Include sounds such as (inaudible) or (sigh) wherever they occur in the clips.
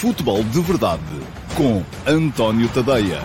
Futebol de Verdade com António Tadeia.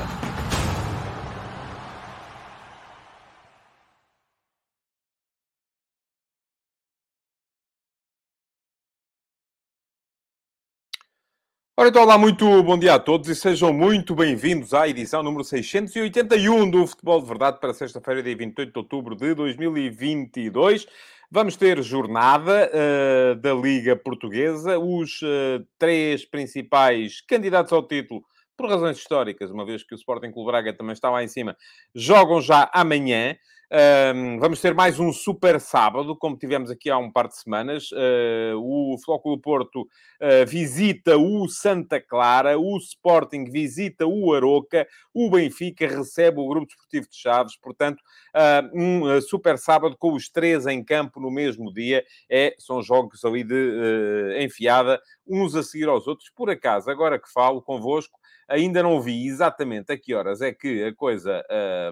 Ora, então, olá, muito bom dia a todos e sejam muito bem-vindos à edição número 681 do Futebol de Verdade para sexta-feira, dia 28 de outubro de 2022. Vamos ter jornada uh, da Liga Portuguesa. Os uh, três principais candidatos ao título, por razões históricas, uma vez que o Sporting Clube Braga também está lá em cima, jogam já amanhã. Um, vamos ter mais um super sábado, como tivemos aqui há um par de semanas. Uh, o Flóculo Porto uh, visita o Santa Clara, o Sporting visita o Aroca, o Benfica recebe o Grupo Desportivo de Chaves. Portanto, uh, um super sábado com os três em campo no mesmo dia. É, são jogos ali de enfiada, uns a seguir aos outros. Por acaso, agora que falo convosco, ainda não vi exatamente a que horas é que a coisa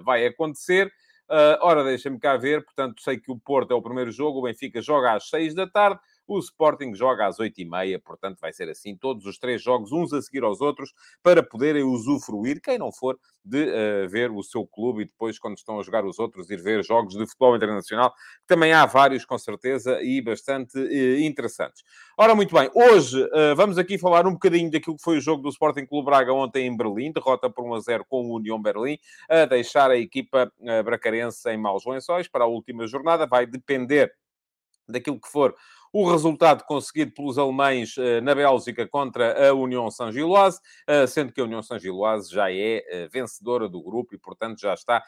vai acontecer. Uh, ora, deixa-me cá ver. Portanto, sei que o Porto é o primeiro jogo, o Benfica joga às seis da tarde. O Sporting joga às 8h30, portanto vai ser assim, todos os três jogos, uns a seguir aos outros, para poderem usufruir, quem não for, de uh, ver o seu clube e depois, quando estão a jogar os outros, ir ver jogos de futebol internacional, que também há vários, com certeza, e bastante uh, interessantes. Ora, muito bem, hoje uh, vamos aqui falar um bocadinho daquilo que foi o jogo do Sporting Clube Braga ontem em Berlim, derrota por 1 a 0 com o União Berlim, a deixar a equipa bracarense em maus lençóis para a última jornada, vai depender daquilo que for o resultado conseguido pelos alemães eh, na Bélgica contra a União Saint-Gilloise, eh, sendo que a União Saint-Gilloise já é eh, vencedora do grupo e, portanto, já está,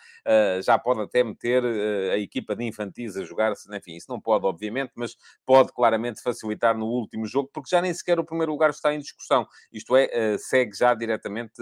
já pode até meter a equipa de infantis a jogar-se, enfim, isso não pode, obviamente, mas pode claramente facilitar no último jogo, porque já nem sequer o primeiro lugar está em discussão. Isto é, segue já diretamente,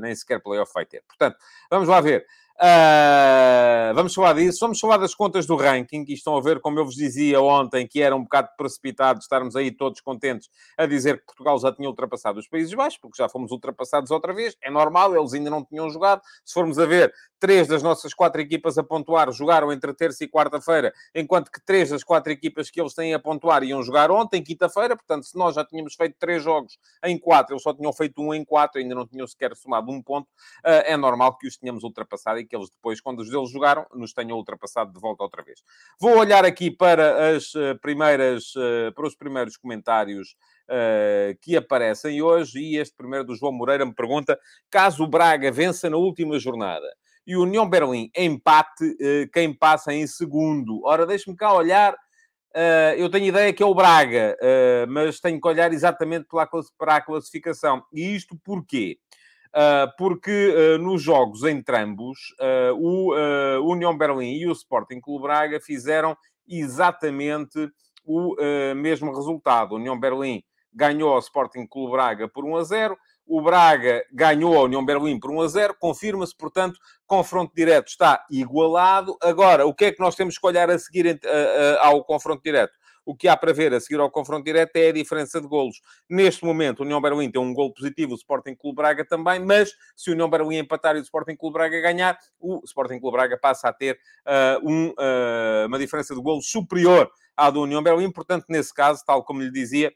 nem sequer playoff vai ter. Portanto, vamos lá ver. Uh, vamos falar disso. Vamos falar das contas do ranking. E estão a ver, como eu vos dizia ontem, que era um bocado precipitado estarmos aí todos contentes a dizer que Portugal já tinha ultrapassado os Países Baixos, porque já fomos ultrapassados outra vez. É normal, eles ainda não tinham jogado. Se formos a ver, três das nossas quatro equipas a pontuar jogaram entre terça e quarta-feira, enquanto que três das quatro equipas que eles têm a pontuar iam jogar ontem, quinta-feira. Portanto, se nós já tínhamos feito três jogos em quatro, eles só tinham feito um em quatro, ainda não tinham sequer somado um ponto, uh, é normal que os tenhamos ultrapassado e que eles depois, quando os deles jogaram, nos tenham ultrapassado de volta outra vez. Vou olhar aqui para as eh, primeiras, eh, para os primeiros comentários Uh, que aparecem hoje. E este primeiro do João Moreira me pergunta: caso o Braga vença na última jornada e o União Berlim empate, uh, quem passa em segundo? Ora, deixe-me cá olhar. Uh, eu tenho ideia que é o Braga, mas tenho que olhar exatamente para a classificação. E isto porquê? Ah, porque nos jogos entre ambos, o União Berlim e o Sporting Clube Braga fizeram exatamente o mesmo resultado. O União Berlim ganhou ao Sporting Clube Braga por 1 a 0. O Braga ganhou a União Berlim por 1 a 0. Confirma-se, portanto, confronto direto está igualado. Agora, o que é que nós temos que olhar a seguir ao confronto direto? O que há para ver a seguir ao confronto direto é a diferença de golos. Neste momento, o União Berlim tem um gol positivo, o Sporting Clube Braga também, mas se o União Berlim empatar e o Sporting Clube Braga ganhar, o Sporting Clube Braga passa a ter uh, um, uh, uma diferença de golos superior à do União Berlim. Portanto, nesse caso, tal como lhe dizia,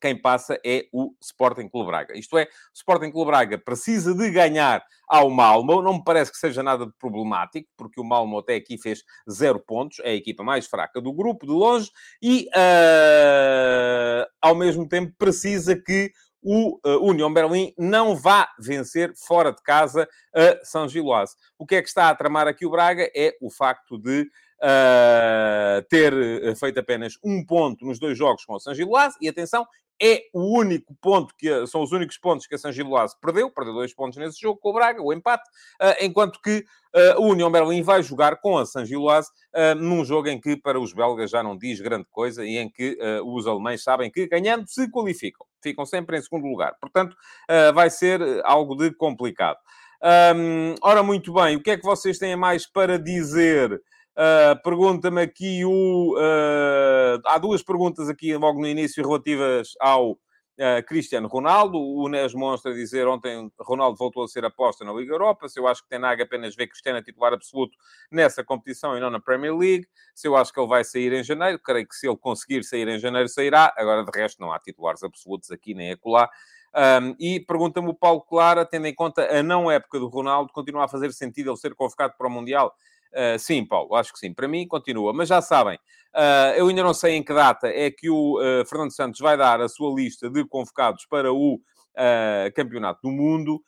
quem passa é o Sporting Clube Braga. Isto é, o Sporting Clube Braga precisa de ganhar ao Malmo. Não me parece que seja nada de problemático, porque o Malmo até aqui fez zero pontos. É a equipa mais fraca do grupo, de longe. E, uh, ao mesmo tempo, precisa que o uh, União Berlim não vá vencer fora de casa a São Giloase. O que é que está a tramar aqui o Braga é o facto de uh, ter feito apenas um ponto nos dois jogos com o São Giloase. E atenção, é o único ponto que são os únicos pontos que a San Giloase perdeu, perdeu dois pontos nesse jogo com o Braga, o empate, uh, enquanto que uh, o União Berlim vai jogar com a San Giloase uh, num jogo em que para os belgas já não diz grande coisa e em que os alemães sabem que ganhando se qualificam, ficam sempre em segundo lugar. Portanto, vai ser algo de complicado. Um, ora, muito bem, o que é que vocês têm mais para dizer? Uh, Pergunta-me aqui o. Uh, há duas perguntas aqui logo no início relativas ao uh, Cristiano Ronaldo. O Nes Monstra dizer ontem Ronaldo voltou a ser aposta na Liga Europa. Se eu acho que nada apenas ver Cristiano a titular absoluto nessa competição e não na Premier League. Se eu acho que ele vai sair em janeiro, creio que se ele conseguir sair em janeiro, sairá. Agora, de resto, não há titulares absolutos aqui nem acolá. Um, e pergunta-me o Paulo Clara, tendo em conta a não época do Ronaldo, continua a fazer sentido ele ser convocado para o Mundial? Uh, sim, Paulo, acho que sim. Para mim, continua. Mas já sabem, uh, eu ainda não sei em que data é que o uh, Fernando Santos vai dar a sua lista de convocados para o Campeonato do Mundo.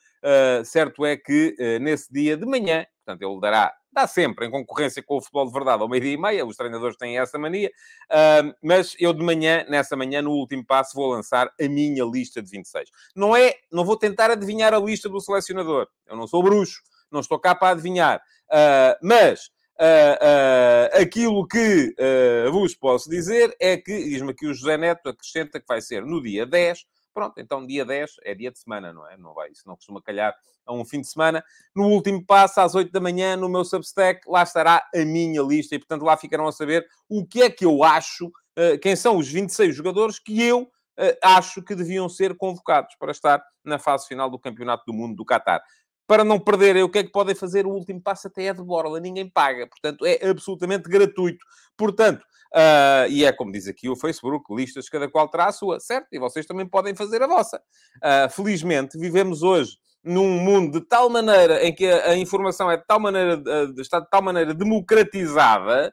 certo é que nesse dia de manhã, portanto, ele dará, dá sempre em concorrência com o futebol de verdade ao meio-dia e meia, os treinadores têm essa mania, mas eu de manhã, nessa manhã, no último passo, vou lançar a minha lista de 26. Não é, não vou tentar adivinhar a lista do selecionador, eu não sou bruxo, não estou cá para adivinhar. Uh, mas uh, uh, aquilo que vos posso dizer é que, diz-me aqui o José Neto, acrescenta que vai ser no dia 10. Pronto, então dia 10 é dia de semana, não é? Não vai, isso não costuma calhar a um fim de semana. No último passo, às 8 da manhã, no meu Substack, lá estará a minha lista e, portanto, lá ficarão a saber o que é que eu acho, quem são os 26 jogadores que eu acho que deviam ser convocados para estar na fase final do Campeonato do Mundo do Qatar para não perderem o que é que podem fazer, o último passo até é de borla, ninguém paga, portanto é absolutamente gratuito. Portanto, uh, e é como diz aqui o Facebook, listas, cada qual terá a sua, certo? E vocês também podem fazer a vossa. Uh, felizmente, vivemos hoje num mundo de tal maneira em que a, a informação é de tal maneira, uh, está de tal maneira democratizada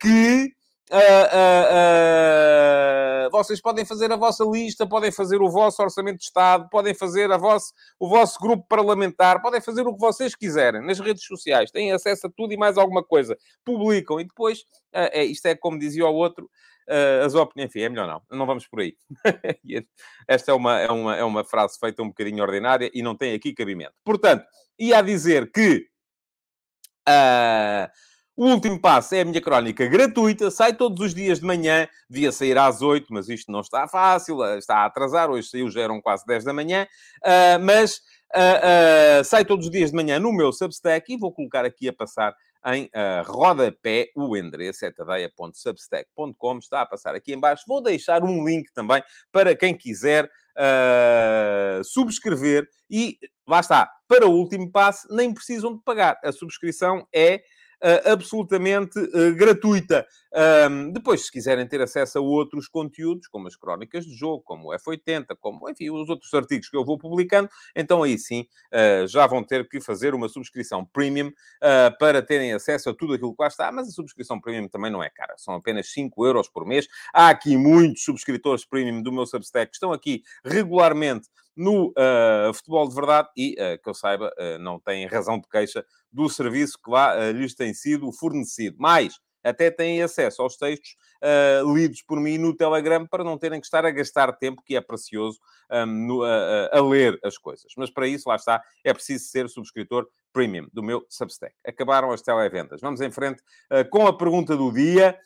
que Uh, uh, uh, vocês podem fazer a vossa lista, podem fazer o vosso orçamento de Estado, podem fazer a vosso, o vosso grupo parlamentar, podem fazer o que vocês quiserem nas redes sociais, têm acesso a tudo e mais alguma coisa, publicam e depois, é, isto é como dizia o outro, as opiniões, enfim, é melhor não, não vamos por aí. (laughs) Esta é uma, é, uma, é uma frase feita um bocadinho ordinária e não tem aqui cabimento. Portanto, ia a dizer que. Uh, o último passo é a minha crónica gratuita, sai todos os dias de manhã, devia sair às 8, mas isto não está fácil, eh, está a atrasar, hoje saiu, já eram quase 10 da manhã, uh, mas uh, uh, sai todos os dias de manhã no meu Substack e vou colocar aqui a passar em uh, rodapé o endereço é tadeia.substack.com, está a passar aqui embaixo. Vou deixar um link também para quem quiser subscrever e lá está, para o último passo nem precisam de pagar. A subscrição é uh, absolutamente uh, gratuita. Um, depois, se quiserem ter acesso a outros conteúdos, como as crónicas de jogo, como o F80, como, enfim, os outros artigos que eu vou publicando, então aí sim uh, já vão ter que fazer uma subscrição premium para terem acesso a tudo aquilo que lá está. Mas a subscrição premium também não é cara, são apenas 5 euros por mês. Há aqui muitos subscritores premium do meu Substack que estão aqui regularmente no uh, futebol de verdade e, uh, que eu saiba, uh, não têm razão de queixa do serviço que lá lhes tem sido fornecido. Mais, até têm acesso aos textos uh, lidos por mim no Telegram para não terem que estar a gastar tempo, que é precioso, um, no, uh, a ler as coisas. Mas para isso, lá está, é preciso ser subscritor premium do meu Substack. Acabaram as televendas. Vamos em frente uh, com a pergunta do dia.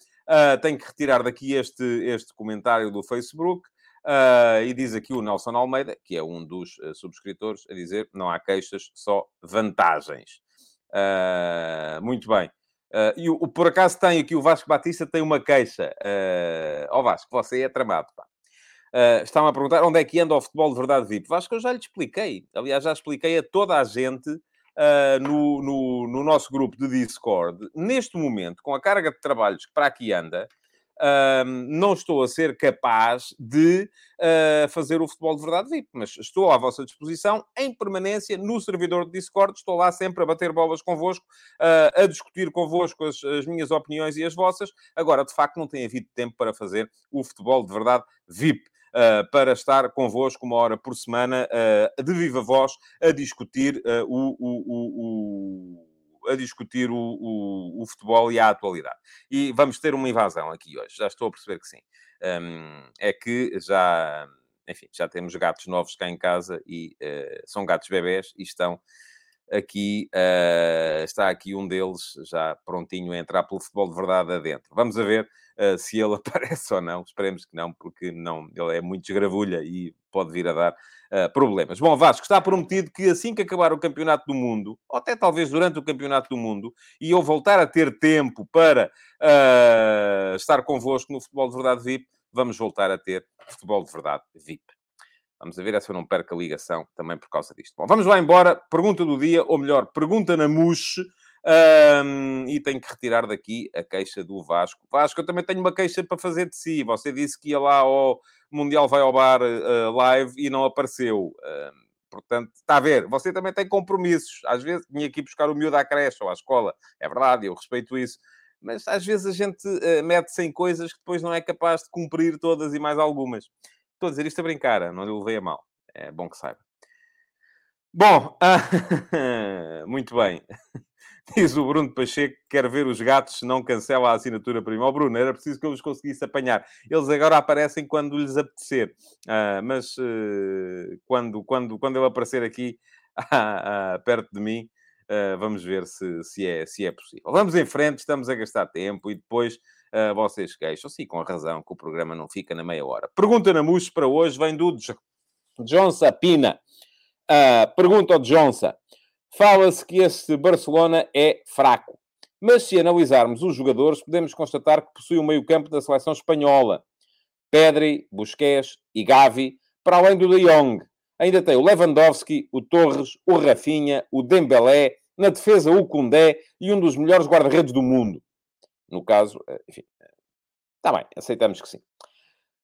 tenho que retirar daqui este, este comentário do Facebook. Uh, e diz aqui o Nelson Almeida, que é um dos uh, subscritores, a dizer: não há queixas, só vantagens. Uh, muito bem. e o, por acaso tem aqui o Vasco Batista tem uma queixa. Ó oh Vasco, você é tramado, pá. Uh, Estão a perguntar onde é que anda o futebol de verdade VIP. Vasco, eu já lhe expliquei. Aliás, já expliquei a toda a gente no, no, no nosso grupo de Discord. Neste momento, com a carga de trabalhos que para aqui anda, não estou a ser capaz de uh, fazer o futebol de verdade VIP, mas estou à vossa disposição em permanência no servidor de Discord. Estou lá sempre a bater bolas convosco, uh, a discutir convosco as, as, minhas opiniões e as vossas. Agora, de facto, não tem havido tempo para fazer o futebol de verdade VIP. Uh, para estar convosco uma hora por semana, de viva voz, a discutir o, o, o a discutir o, o, o, futebol e a atualidade. E vamos ter uma invasão aqui hoje, já estou a perceber que sim. Um, é que já, enfim, já temos gatos novos cá em casa e uh, são gatos bebés e estão aqui, uh, está aqui um deles já prontinho a entrar pelo futebol de verdade adentro. Vamos a ver uh, se ele (laughs) aparece ou não. Esperemos que não, porque não, ele é muito desgravulha e pode vir a dar uh, problemas. Bom, Vasco, está prometido que assim que acabar o Campeonato do Mundo, ou até talvez durante o Campeonato do Mundo, e eu voltar a ter tempo para uh, estar convosco no Futebol de Verdade VIP, vamos voltar a ter Futebol de Verdade VIP. Vamos ver se eu não perco a ligação também por causa disto. Bom, vamos lá embora. Pergunta do dia, ou melhor, pergunta na Muxe. Um, e tenho que retirar daqui a queixa do Vasco. Vasco, eu também tenho uma queixa para fazer de si. Você disse que ia lá ao Mundial Vai ao Bar uh, live e não apareceu. Uh, portanto, está a ver, você também tem compromissos. Às vezes tinha que ir buscar o miúdo à creche ou à escola. É verdade, eu respeito isso. Mas às vezes a gente uh, mete-se em coisas que depois não é capaz de cumprir todas e mais algumas. Estou a dizer isto a brincar, não lhe levei a mal. É bom que saiba. Bom, (laughs) muito bem. (laughs) Diz o Bruno Pacheco que quer ver os gatos se não cancela a assinatura prima. Oh, Bruno, era preciso que eu os conseguisse apanhar. Eles agora aparecem quando lhes apetecer. Uh, mas uh, quando, quando, quando ele aparecer aqui uh, (laughs) perto de mim, ah, vamos ver se, se, é, se é possível. Vamos em frente, estamos a gastar tempo e depois vocês queixam. Sim, com razão, que o programa não fica na meia hora. Pergunta na Muxo para hoje vem do John Sapina. Pergunta ao Johnson. Fala-se que este Barcelona é fraco. Mas se analisarmos os jogadores, podemos constatar que possui um meio-campo da seleção espanhola. Pedri, Busquets e Gavi, para além do De Jong. Ainda tem o Lewandowski, o Torres, o Rafinha, o Dembélé, na defesa o Koundé e um dos melhores guarda-redes do mundo. No caso, eh, enfim, está bem, aceitamos que sim.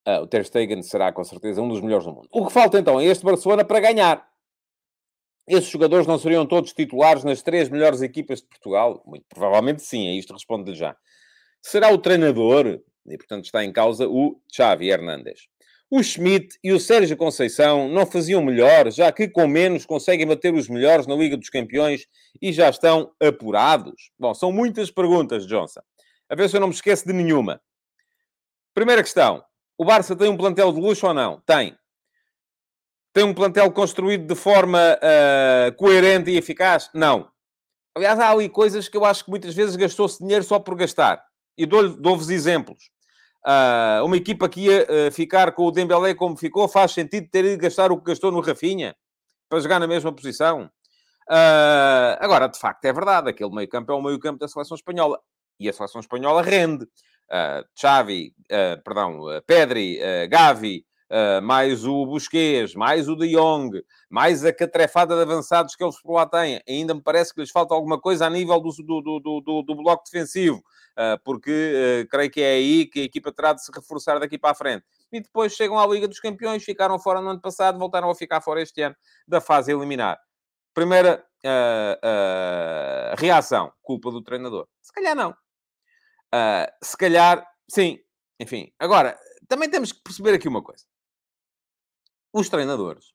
Uh, o Ter Stegen será com certeza um dos melhores do mundo. O que falta então é este Barcelona para ganhar. Esses jogadores não seriam todos titulares nas três melhores equipas de Portugal? Muito provavelmente sim, a isto respondo-lhe já. Será o treinador, e portanto está em causa o Xavi Hernández. O Schmidt e o Sérgio Conceição não faziam melhor, já que com menos conseguem bater os melhores na Liga dos Campeões e já estão apurados? Bom, são muitas perguntas, Johnson. A ver se eu não me esqueço de nenhuma. Primeira questão. O Barça tem um plantel de luxo ou não? Tem. Tem um plantel construído de forma uh, coerente e eficaz? Não. Aliás, há ali coisas que eu acho que muitas vezes gastou-se dinheiro só por gastar. E dou-vos exemplos. Uh, uma equipa que ia uh, ficar com o Dembélé como ficou, faz sentido ter ido gastar o que gastou no Rafinha para jogar na mesma posição. Uh, agora, de facto, é verdade, aquele meio campo é o meio campo da seleção espanhola. E a seleção espanhola rende. Uh, Xavi, perdão, Pedri, Gavi, Uh, mais o Busquets, mais o De Jong, mais a catrefada de avançados que eles por lá têm. Ainda me parece que lhes falta alguma coisa a nível do, do, do, do, do bloco defensivo, uh, porque uh, creio que é aí que a equipa terá de se reforçar daqui para a frente. E depois chegam à Liga dos Campeões, ficaram fora no ano passado, voltaram a ficar fora este ano da fase eliminar. Primeira reação, culpa do treinador. Se calhar não. se calhar, sim. Enfim, agora, também temos que perceber aqui uma coisa os treinadores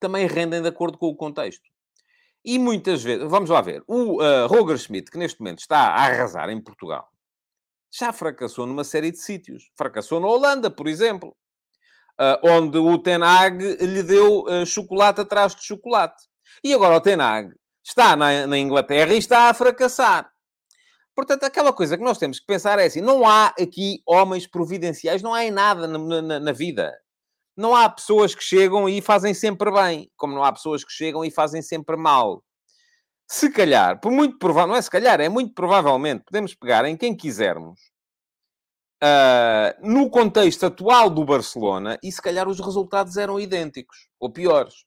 também rendem de acordo com o contexto. E muitas vezes, vamos lá ver, o uh, Roger Schmidt, que neste momento está a arrasar em Portugal, já fracassou numa série de sítios. Fracassou na Holanda, por exemplo, uh, onde o Ten Hag lhe deu uh, chocolate atrás de chocolate. E agora o Ten Hag está na, na, Inglaterra e está a fracassar. Portanto, aquela coisa que nós temos que pensar é assim: não há aqui homens providenciais, não há em nada na, na, na vida não há pessoas que chegam e fazem sempre bem, como não há pessoas que chegam e fazem sempre mal. Se calhar, por muito provável, não é se calhar, é muito provavelmente, podemos pegar em quem quisermos, uh, no contexto atual do Barcelona, e se calhar os resultados eram idênticos, ou piores.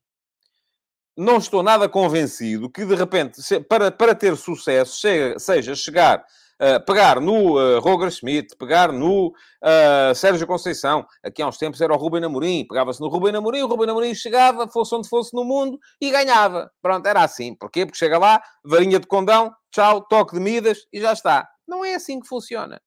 Não estou nada convencido que, de repente, para, para ter sucesso, seja chegar pegar no uh, Roger Schmidt, pegar no uh, Sérgio Conceição. Aqui há uns tempos era o Ruben Amorim. Pegava-se no Ruben Amorim, o Ruben Amorim chegava, fosse onde fosse no mundo, e ganhava. Pronto, era assim. Porquê? Porque chega lá, varinha de condão, tchau, toque de Midas, e já está. Não é assim que funciona.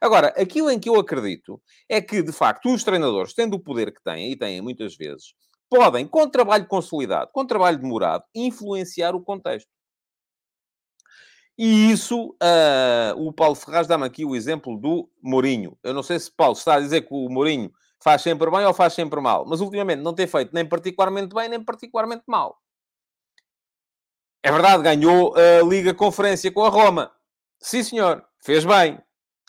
Agora, aquilo em que eu acredito é que, de facto, os treinadores, tendo o poder que têm, e têm muitas vezes, podem, com trabalho consolidado, com trabalho demorado, influenciar o contexto. E isso, uh, o Paulo Ferraz dá-me aqui o exemplo do Mourinho. Eu não sei se Paulo está a dizer que o Mourinho faz sempre bem ou faz sempre mal, mas ultimamente não tem feito nem particularmente bem nem particularmente mal. É verdade, ganhou a Liga Conferência com a Roma. Sim, senhor, fez bem.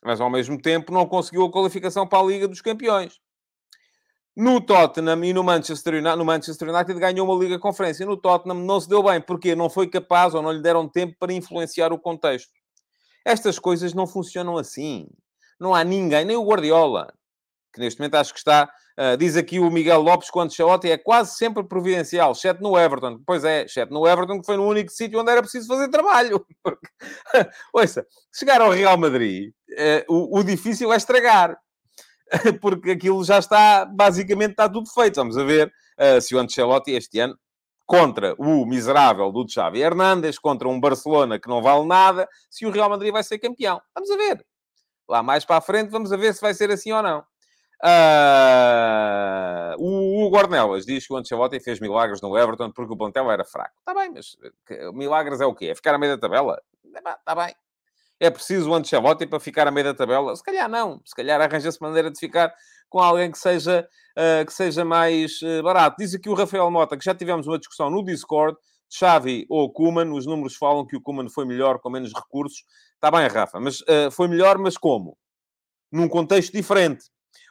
Mas ao mesmo tempo não conseguiu a qualificação para a Liga dos Campeões. No Tottenham e no Manchester United, no Manchester United ganhou uma Liga Conferência. No Tottenham não se deu bem, porque não foi capaz ou não lhe deram tempo para influenciar o contexto. Estas coisas não funcionam assim. Não há ninguém, nem o Guardiola, que neste momento acho que está. Uh, diz aqui o Miguel Lopes que o Ancelotti é quase sempre providencial, exceto no Everton. Pois é, exceto no Everton, que foi no único sítio onde era preciso fazer trabalho. (laughs) (laughs) Ouça, chegar ao Real Madrid, uh, o, o difícil é estragar. (laughs) Porque aquilo já está, basicamente, está tudo feito. Vamos a ver uh, se o Ancelotti este ano contra o miserável do Xavi Hernandes, contra um Barcelona que não vale nada, se o Real Madrid vai ser campeão. Vamos a ver. Lá mais para a frente, vamos a ver se vai ser assim ou não. Uh, o Hugo Ornelas diz que o Ancelotti fez milagres no Everton porque o plantel era fraco. Está bem, mas milagres é o quê? É ficar a meio da tabela? Está bem. É preciso o Ancelotti para ficar a meio da tabela? Se calhar não. Se calhar arranja-se maneira de ficar com alguém que seja, uh, que seja mais uh, barato. Diz aqui o Rafael Mota que já tivemos uma discussão no Discord, Xavi ou Kuman, os números falam que o Kuman foi melhor com menos recursos. Está bem, Rafa, mas uh, foi melhor, mas como? Num contexto diferente.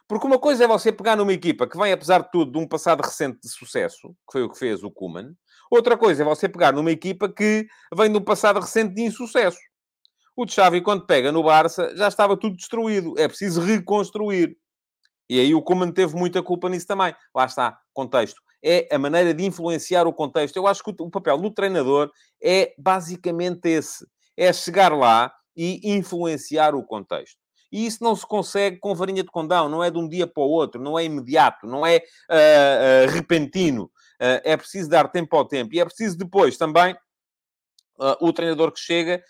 Porque uma coisa é você pegar numa equipa que vem, apesar de tudo, de um passado recente de sucesso, que foi o que fez o Kuman. Outra coisa é você pegar numa equipa que vem de um passado recente de insucesso. O Xavi, quando pega no Barça, já estava tudo destruído. É preciso reconstruir. E aí o Koeman teve muita culpa nisso também. Lá está, contexto. É a maneira de influenciar o contexto. Eu acho que o papel do treinador é basicamente esse. É chegar lá e influenciar o contexto. E isso não se consegue com varinha de condão, não é de um dia para o outro, não é imediato, não é uh, uh, repentino. Uh, é preciso dar tempo ao tempo. E é preciso depois também o treinador que chega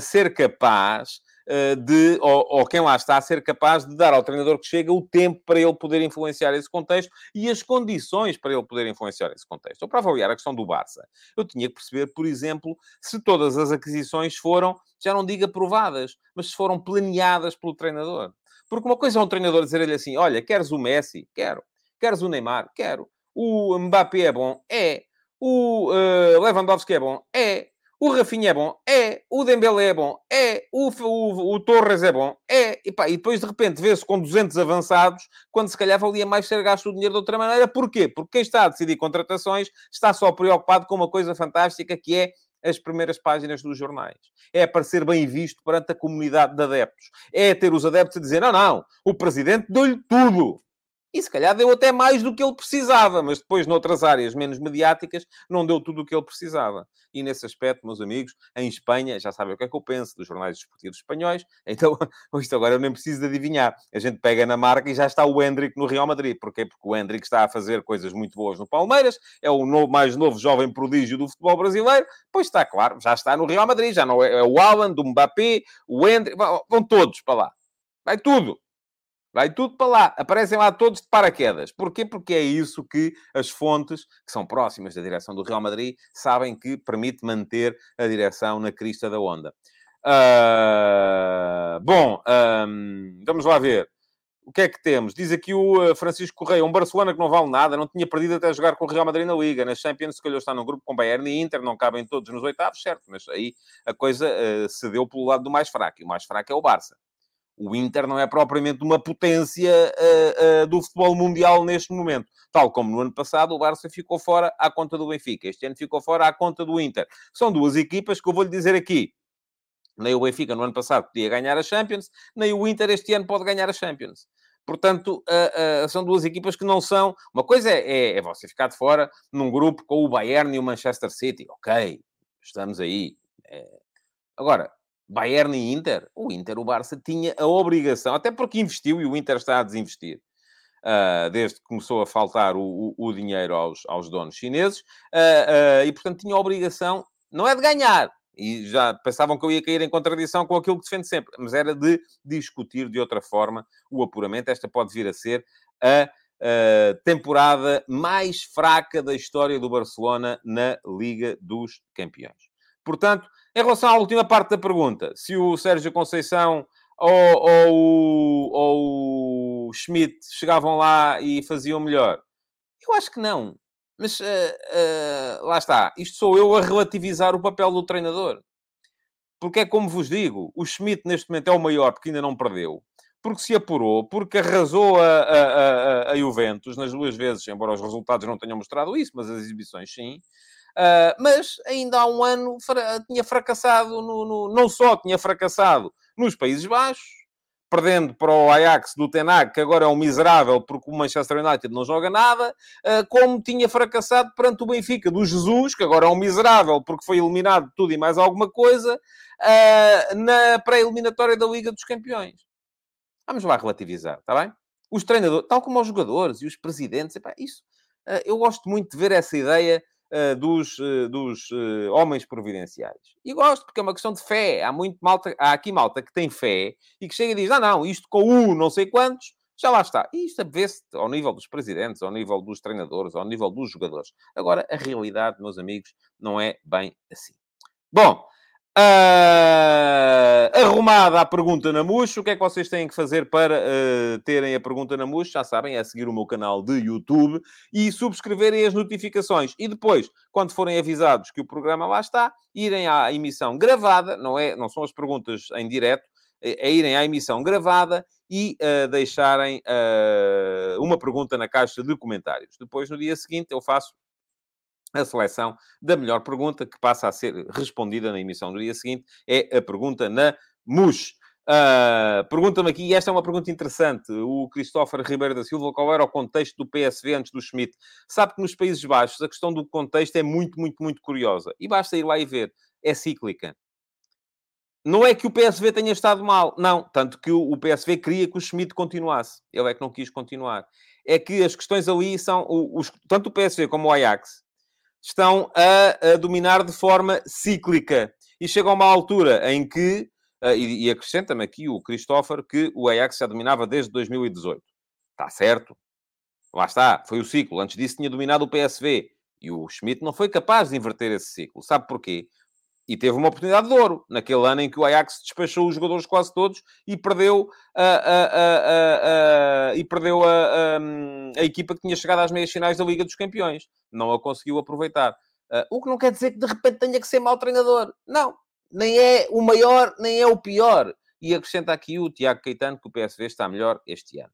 ser capaz eh, de, ou, ou, quem lá está, a ser capaz de dar ao treinador que chega o tempo para ele poder influenciar esse contexto e as condições para ele poder influenciar esse contexto. Ou para avaliar a questão do Barça, eu tinha que perceber, por exemplo, se todas as aquisições foram, já não digo aprovadas, mas se foram planeadas pelo treinador. Porque uma coisa é um treinador dizer-lhe assim: olha, queres o Messi? Quero. Queres o Neymar? Quero. O Mbappé é bom? É. O uh, Lewandowski é bom? É. O Rafinha é bom? É. O Dembele é bom? É. O, o, o Torres é bom? É. E, pá, e depois, de repente, vê-se com 200 avançados, quando se calhar valia mais ser gasto o dinheiro de outra maneira. Porquê? Porque quem está a decidir contratações está só preocupado com uma coisa fantástica que é as primeiras páginas dos jornais. É para ser bem visto perante a comunidade de adeptos. É ter os adeptos a dizer, não, não, o presidente deu-lhe tudo. E se calhar deu até mais do que ele precisava, mas depois, noutras áreas menos mediáticas, não deu tudo o que ele precisava. E nesse aspecto, meus amigos, em Espanha, já sabem o que é que eu penso dos jornais desportivos espanhóis, (laughs) então isto agora eu nem preciso de adivinhar. A gente pega na marca e já está o Hendrick no Real Madrid. Porquê? Porque o Hendrick está a fazer coisas muito boas no Palmeiras, é o novo, mais novo jovem prodígio do futebol brasileiro, pois está claro, já está no Real Madrid, já não é, é o Alan, do Mbappé, o Hendrick, vão todos para lá. Vai tudo. Vai tudo para lá. Aparecem lá todos de paraquedas. Porquê? Porque é isso que as fontes, que são próximas da direção do Real Madrid, sabem que permite manter a direção na crista da onda. Uh, bom, um, vamos lá ver. O que é que temos? Diz aqui o eh, Francisco Correia, um Barcelona que não vale nada, não tinha perdido até jogar com o Real Madrid na Liga. Na Champions, se calhar está num grupo com Bayern e Inter, não cabem todos nos oitavos, certo, mas aí a coisa uh, se deu pelo lado do mais fraco, e o mais fraco é o Barça. O Inter não é propriamente uma potência uh, uh, do futebol mundial neste momento. Tal como no ano passado, o Barça ficou fora à conta do Benfica. Este ano ficou fora à conta do Inter. São duas equipas que eu vou-lhe dizer aqui. Nem o Benfica no ano passado podia ganhar a Champions, nem o Inter este ano pode ganhar a Champions. Portanto, uh, uh, são duas equipas que não são. Uma coisa é, é, é, você ficar de fora num grupo com o Bayern e o Manchester City. Ok, estamos aí. É... Agora, Bayern e Inter, o Inter, o Barça, tinha a obrigação, até porque investiu e o Inter está a desinvestir. Uh, desde que começou a faltar o, o, o dinheiro aos, aos, donos chineses, uh, uh, e portanto tinha a obrigação, não é de ganhar, e já pensavam que eu ia cair em contradição com aquilo que defende sempre, mas era de discutir de outra forma o apuramento. Esta pode vir a ser a temporada mais fraca da história do Barcelona na Liga dos Campeões. Portanto, em relação à última parte da pergunta, se o Sérgio Conceição ou, ou, ou o Schmidt chegavam lá e faziam melhor, eu acho que não. Mas uh, uh, lá está. Isto sou eu a relativizar o papel do treinador. Porque é como vos digo, o Schmidt neste momento é o maior porque ainda não perdeu. Porque se apurou, porque arrasou a, a, a, a Juventus nas duas vezes, embora os resultados não tenham mostrado isso, mas as exibições sim. Uh, mas ainda há um ano tinha fracassado, no, no, não só tinha fracassado nos Países Baixos, perdendo para o Ajax do Tenag, que agora é um miserável porque o Manchester United não joga nada, uh, como tinha fracassado perante o Benfica do Jesus, que agora é um miserável porque foi eliminado de tudo e mais alguma coisa, uh, na pré-eliminatória da Liga dos Campeões. Vamos lá relativizar, está bem? Os treinadores, tal como os jogadores e os presidentes, epá, isso. Eu gosto muito de ver essa ideia dos, uh, dos homens providenciais. E gosto, porque é uma questão de fé. Há, muito malta, há aqui malta que tem fé e que chega e diz: ah, não, isto com o não sei quantos, já lá está. E isto vê-se ao nível dos presidentes, ao nível dos treinadores, ao nível dos jogadores. Agora, a realidade, meus amigos, não é bem assim. Bom, Uh, arrumada a pergunta na Muxo, o que é que vocês têm que fazer para uh, terem a pergunta na Muxo? Já sabem, é seguir o meu canal de YouTube e subscreverem as notificações. E depois, quando forem avisados que o programa lá está, irem à emissão gravada, não, é, não são as perguntas em direto, é, é irem à emissão gravada e uh, deixarem uma pergunta na caixa de comentários. Depois, no dia seguinte, eu faço a seleção da melhor pergunta, que passa a ser respondida na emissão do dia seguinte, é a pergunta na MUS. Uh, Pergunta-me aqui, e esta é uma pergunta interessante, o Christopher Ribeiro da Silva, qual era o contexto do PSV antes do Schmidt? Sabe que nos Países Baixos a questão do contexto é muito, muito, muito curiosa. E basta ir lá e ver. É cíclica. Não é que o PSV tenha estado mal, não. Tanto que o PSV queria que o Schmidt continuasse. Ele é que não quis continuar. É que as questões ali são... Os, tanto o PSV como o Ajax estão a, a dominar de forma cíclica. E chega a uma altura em que, uh, e, e acrescenta-me aqui o Christopher, que o Ajax já dominava desde 2018. Está certo. Lá está, foi o ciclo. Antes disso tinha dominado o PSV. E o Schmidt não foi capaz de inverter esse ciclo. Sabe porquê? E teve uma oportunidade de ouro, naquele ano em que o Ajax despachou os jogadores quase todos e perdeu a, a, a, e perdeu a, equipa que tinha chegado às meias finais da Liga dos Campeões. Não a conseguiu aproveitar. Uh, o que não quer dizer que de repente tenha que ser mau treinador. Não. Nem é o maior, nem é o pior. E acrescenta aqui o Tiago Caetano que o PSV está melhor este ano.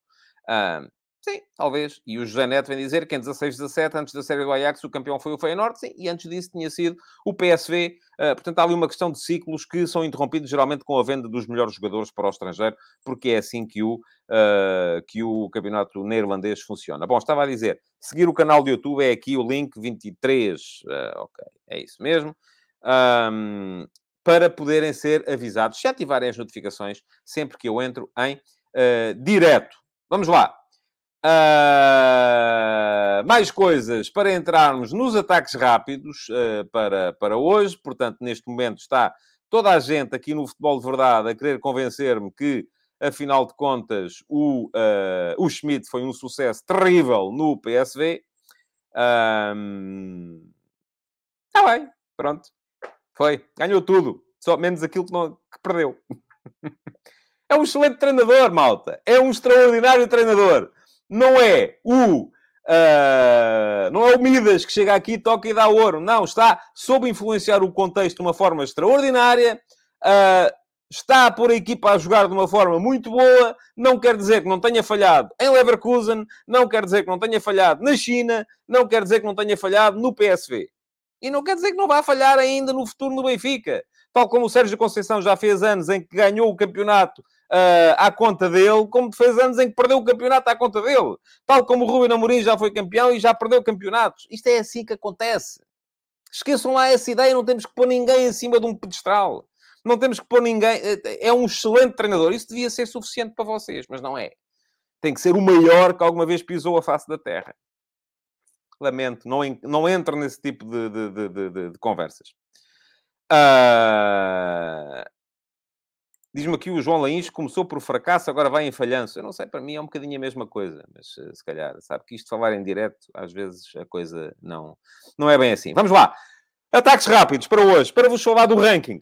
Sim, talvez. E o José Neto vem dizer que em 16-17, antes da série do Ajax, o campeão foi o Feyenoord, sim, e antes disso tinha sido o PSV. Uh, eh, portanto, há ali uma questão de ciclos que são interrompidos geralmente com a venda dos melhores jogadores para o estrangeiro, porque é assim que o, uh, que o campeonato neerlandês funciona. Bom, estava a dizer, seguir o canal do YouTube é aqui o link 23. Uh, eh, ok, é isso mesmo. Um, para poderem ser avisados, se ativarem as notificações sempre que eu entro em direto. Vamos lá. Uh, mais coisas para entrarmos nos ataques rápidos uh, para, para hoje. Portanto, neste momento está toda a gente aqui no Futebol de Verdade a querer convencer-me que, afinal de contas, o, uh, o Schmidt foi um sucesso terrível no PSV. Está bem, pronto. Foi. Ganhou tudo. Só menos aquilo que, não, que perdeu. (laughs) é um excelente treinador, malta. É um extraordinário treinador não é o. Uh, não é o Midas que chega aqui, toca e dá ouro. Não, está sob influenciar o contexto de uma forma extraordinária. Uh, está a pôr a equipa a jogar de uma forma muito boa. Não quer dizer que não tenha falhado em Leverkusen, não quer dizer que não tenha falhado na China, não quer dizer que não tenha falhado no PSV. E não quer dizer que não vá falhar ainda no futuro no Benfica. Tal como o Sérgio Conceição já fez anos em que ganhou o campeonato uh, à conta dele, como fez anos em que perdeu o campeonato à conta dele. Tal como o Rubem Amorim já foi campeão e já perdeu campeonatos. Isto é assim que acontece. Esqueçam lá essa ideia, não temos que pôr ninguém em cima de um pedestral. Não temos que pôr ninguém... É um excelente treinador. Isso devia ser suficiente para vocês, mas não é. Tem que ser o maior que alguma vez pisou a face da Terra. Lamento, não, não entro nesse tipo de, de, de, de conversas. Uh... Diz-me aqui o João Laís, começou por fracasso, agora vai em falhanço. Eu não sei, para mim é um bocadinho a mesma coisa, mas eh, se calhar, sabe que isto falar em direto, às vezes a coisa não, não é bem assim. Vamos lá. Ataques rápidos para hoje, para vos falar do ranking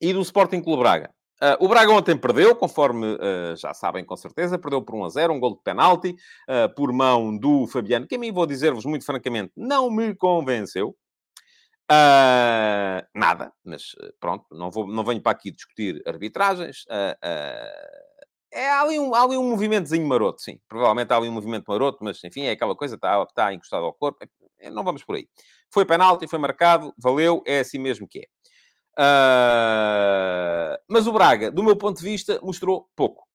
e do Sporting Clube Braga. Uh, o Braga ontem perdeu, conforme uh, já sabem com certeza, perdeu por 1 a 0, um gol de penalti, uh, por mão do Fabiano, que a mim vou dizer-vos muito francamente, não me convenceu. Uh, nada, mas eh, pronto, não, vou, não venho para aqui discutir arbitragens. Uh, uh, é, há, ali um, há ali um movimentozinho maroto, sim. Provavelmente há ali um movimento maroto, mas enfim, é aquela coisa, está, está encostado ao corpo. É, não vamos por aí. Foi penalti, foi marcado, valeu, é assim mesmo que é. Mas o Braga, do meu ponto de vista, mostrou pouco.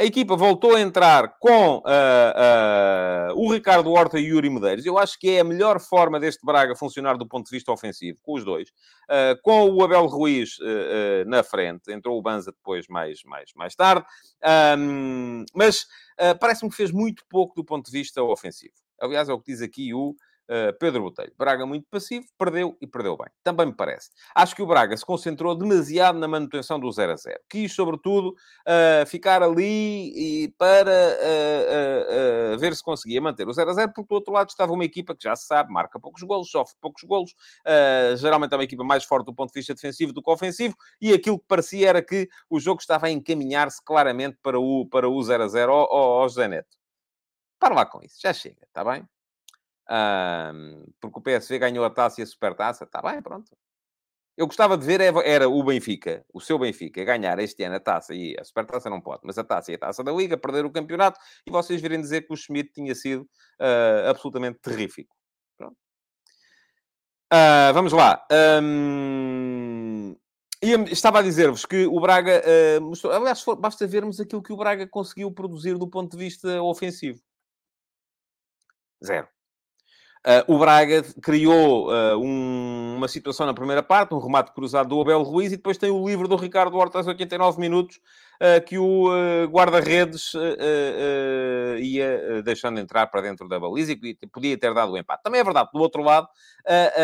A equipa voltou a entrar com uh, uh, o Ricardo Horta e o Yuri Medeiros. Eu acho que é a melhor forma deste Braga funcionar do ponto de vista ofensivo, com os dois. Uh, com o Abel Ruiz na frente. Entrou o Banza depois, mais, mais, mais tarde. Um, mas parece-me que fez muito pouco do ponto de vista ofensivo. Aliás, é o que diz aqui o Uh, Pedro Botelho. Braga muito passivo, perdeu e perdeu bem. Também me parece. Acho que o Braga se concentrou demasiado na manutenção do 0 a 0. Quis, sobretudo, uh, ficar ali e para uh, ver se conseguia manter o 0 a 0, porque do outro lado estava uma equipa que já se sabe, marca poucos golos, sofre poucos golos, geralmente é uma equipa mais forte do ponto de vista defensivo do que ofensivo, e aquilo que parecia era que o jogo estava a encaminhar-se claramente para o, para o 0 a 0 ao, ao, ao José Neto. Para lá com isso, já chega, está bem? Porque o PSV ganhou a taça e a supertaça. Está bem, pronto. Eu gostava de ver era o Benfica, o seu Benfica, ganhar este ano a taça e a supertaça não pode, mas a taça e a taça da Liga, perder o campeonato e vocês virem dizer que o Schmidt tinha sido uh, absolutamente terrífico. Uh, vamos lá. Um... estava a dizer-vos que o Braga uh, mostrou. Aliás, basta vermos aquilo que o Braga conseguiu produzir do ponto de vista ofensivo. Zero. Uh, o Braga criou uh, um, uma situação na primeira parte, um remate cruzado do Abel Ruiz, e depois tem o livro do Ricardo Horta aos 89 minutos, que o guarda-redes ia deixando entrar para dentro da baliza e podia ter dado o empate. Também é verdade, do outro lado,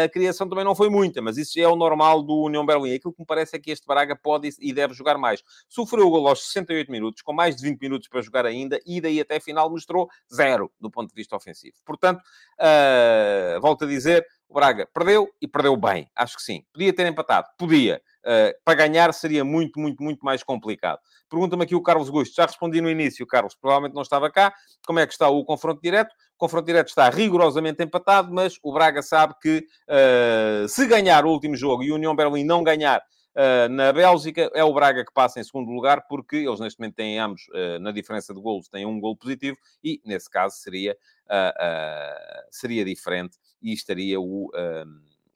a criação também não foi muita, mas isso é o normal do União Berlim. Aquilo que me parece é que este Braga pode e deve jogar mais. Sofreu o gol aos 68 minutos, com mais de 20 minutos para jogar ainda, e daí até a final mostrou zero do ponto de vista ofensivo. Portanto, volto a dizer, o Braga perdeu e perdeu bem. Acho que sim. Podia ter empatado? Podia. Uh, para ganhar seria muito, muito, muito mais complicado. Pergunta-me aqui o Carlos Gusto. Já respondi no início, Carlos. Provavelmente não estava cá. Como é que está o confronto direto? O confronto direto está rigorosamente empatado, mas o Braga sabe que uh, se ganhar o último jogo e o União Berlim não ganhar Uh, na Bélgica é o Braga que passa em segundo lugar, porque eles neste momento têm ambos, uh, na diferença de golos, têm um gol positivo, e nesse caso seria, seria diferente e estaria o,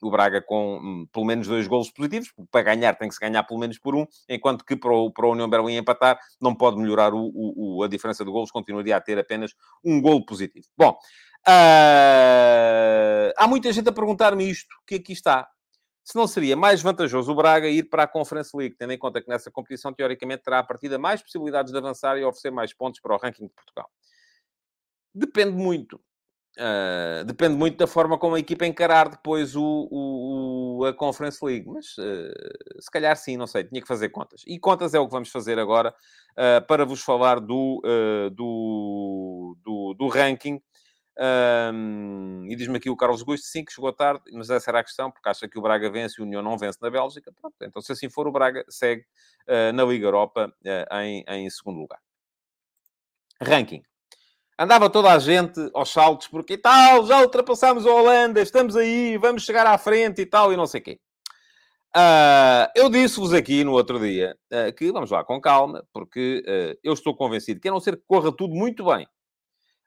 o Braga com um, pelo menos dois golos positivos, para ganhar tem que se ganhar pelo menos por um, enquanto que para o, para o União Berlim empatar não pode melhorar o, o, a diferença de golos, continuaria a ter apenas um golo positivo. Bom, há muita gente a perguntar-me isto, que aqui está se não seria mais vantajoso o Braga ir para a Conference League, tendo em conta que nessa competição, teoricamente, terá a partida mais possibilidades de avançar e oferecer mais pontos para o ranking de Portugal. Depende muito. Uh, depende muito da forma como a equipa encarar depois o, o, o a Conference League. Mas uh, se calhar sim, não sei, tinha que fazer contas. E contas é o que vamos fazer agora uh, para vos falar do, do, do, do ranking um, e diz-me aqui o Carlos Gusto, sim, que chegou tarde, mas essa era a questão, porque acha que o Braga vence e o União não vence na Bélgica. Pronto, então, se assim for, o Braga segue na Liga Europa em, em segundo lugar. Ranking. Andava toda a gente aos saltos, porque tal, já ultrapassámos a Holanda, estamos aí, vamos chegar à frente e tal, e não sei o quê. Uh, eu disse-vos aqui no outro dia uh, que vamos lá com calma, porque uh, eu estou convencido que, a não ser que corra tudo muito bem,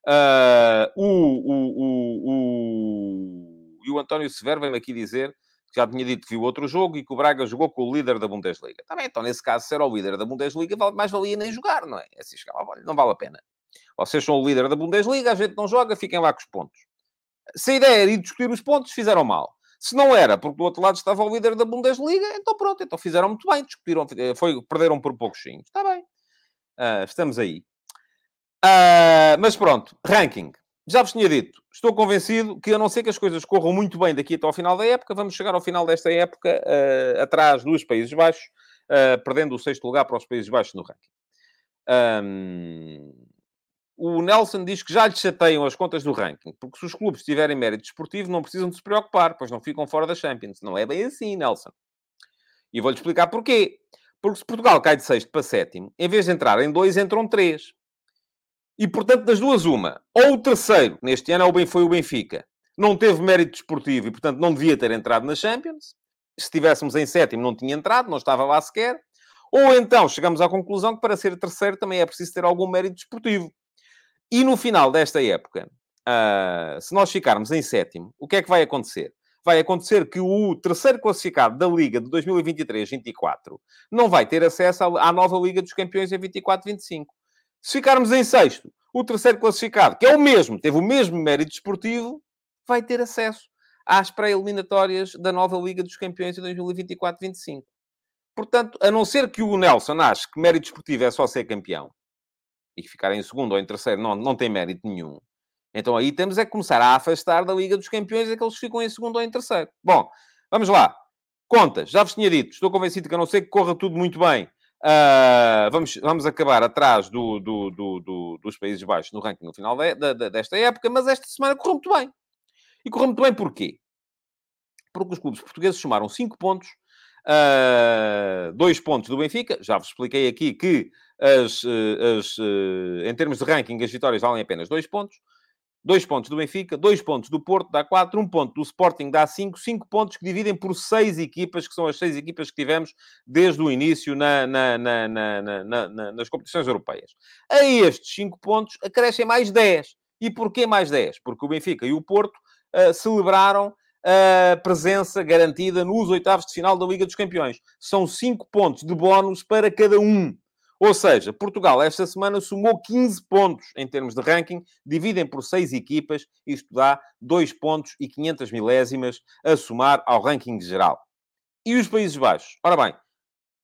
Uh, o, o, o, e o António Severo vem aqui dizer que já tinha dito que viu outro jogo e que o Braga jogou com o líder da Bundesliga. Também, então, nesse caso, ser o líder da Bundesliga, mais valia nem jogar, não é? é assim, não vale a pena. Vocês são o líder da Bundesliga, a gente não joga, fiquem lá com os pontos. Se a ideia era ir discutir os pontos, fizeram mal. Se não era, porque do outro lado estava o líder da Bundesliga, então pronto, então fizeram muito bem, discutiram, foi, perderam por poucos sim. Está bem. Uh, estamos aí. Uh, mas pronto, ranking. Já vos tinha dito, estou convencido que, a não ser que as coisas corram muito bem daqui até ao final da época, vamos chegar ao final desta época uh, atrás dos Países Baixos, perdendo o sexto lugar para os Países Baixos no ranking. Um, o Nelson diz que já lhe chateiam as contas do ranking, porque se os clubes tiverem mérito esportivo, não precisam de se preocupar, pois não ficam fora da Champions. Não é bem assim, Nelson. E vou-lhe explicar porquê. Porque se Portugal cai de sexto para sétimo, em vez de entrar em dois, entram três. E, portanto, das duas, uma. Ou o terceiro, neste ano é foi o Benfica, não teve mérito desportivo e, portanto, não devia ter entrado na Champions. Se estivéssemos em sétimo, não tinha entrado, não estava lá sequer. Ou então chegamos à conclusão que para ser terceiro também é preciso ter algum mérito desportivo. E no final desta época, uh, se nós ficarmos em sétimo, o que é que vai acontecer? vai acontecer que o terceiro classificado da Liga de 2023-24 não vai ter acesso à nova Liga dos Campeões em 24-25. Se ficarmos em sexto, o terceiro classificado, que é o mesmo, teve o mesmo mérito esportivo, vai ter acesso às pré-eliminatórias da nova Liga dos Campeões em 2024-25. Portanto, a não ser que o Nelson ache que mérito esportivo é só ser campeão e que ficar em segundo ou em terceiro não, não tem mérito nenhum, então aí temos é que começar a afastar da Liga dos Campeões aqueles que ficam em segundo ou em terceiro. Bom, vamos lá. Contas, já vos tinha dito, estou convencido que a não ser que corra tudo muito bem, uh, vamos, vamos acabar atrás do, do, do, dos Países Baixos no ranking no final de, de, desta época, mas esta semana correu muito bem. E correu muito bem porquê? Porque os clubes portugueses somaram 5 pontos, 2 uh, ah, pontos do Benfica. Já vos expliquei aqui que, as, ah, as, em termos de ranking, as vitórias valem apenas 2 pontos. Dois pontos do Benfica, dois pontos do Porto, dá quatro, um ponto do Sporting, dá cinco, cinco pontos que dividem por seis equipas, que são as seis equipas que tivemos desde o início na, na, na, nas competições europeias. A estes cinco pontos acrescem mais dez. E porquê mais dez? Porque o Benfica e o Porto uh, celebraram a presença garantida nos oitavos de final da Liga dos Campeões. São cinco pontos de bónus para cada um. Ou seja, Portugal esta semana somou 15 pontos em termos de ranking, dividem por 6 equipas, isto dá 2 pontos e 500 milésimas a somar ao ranking geral. E os Países Baixos? Ora bem,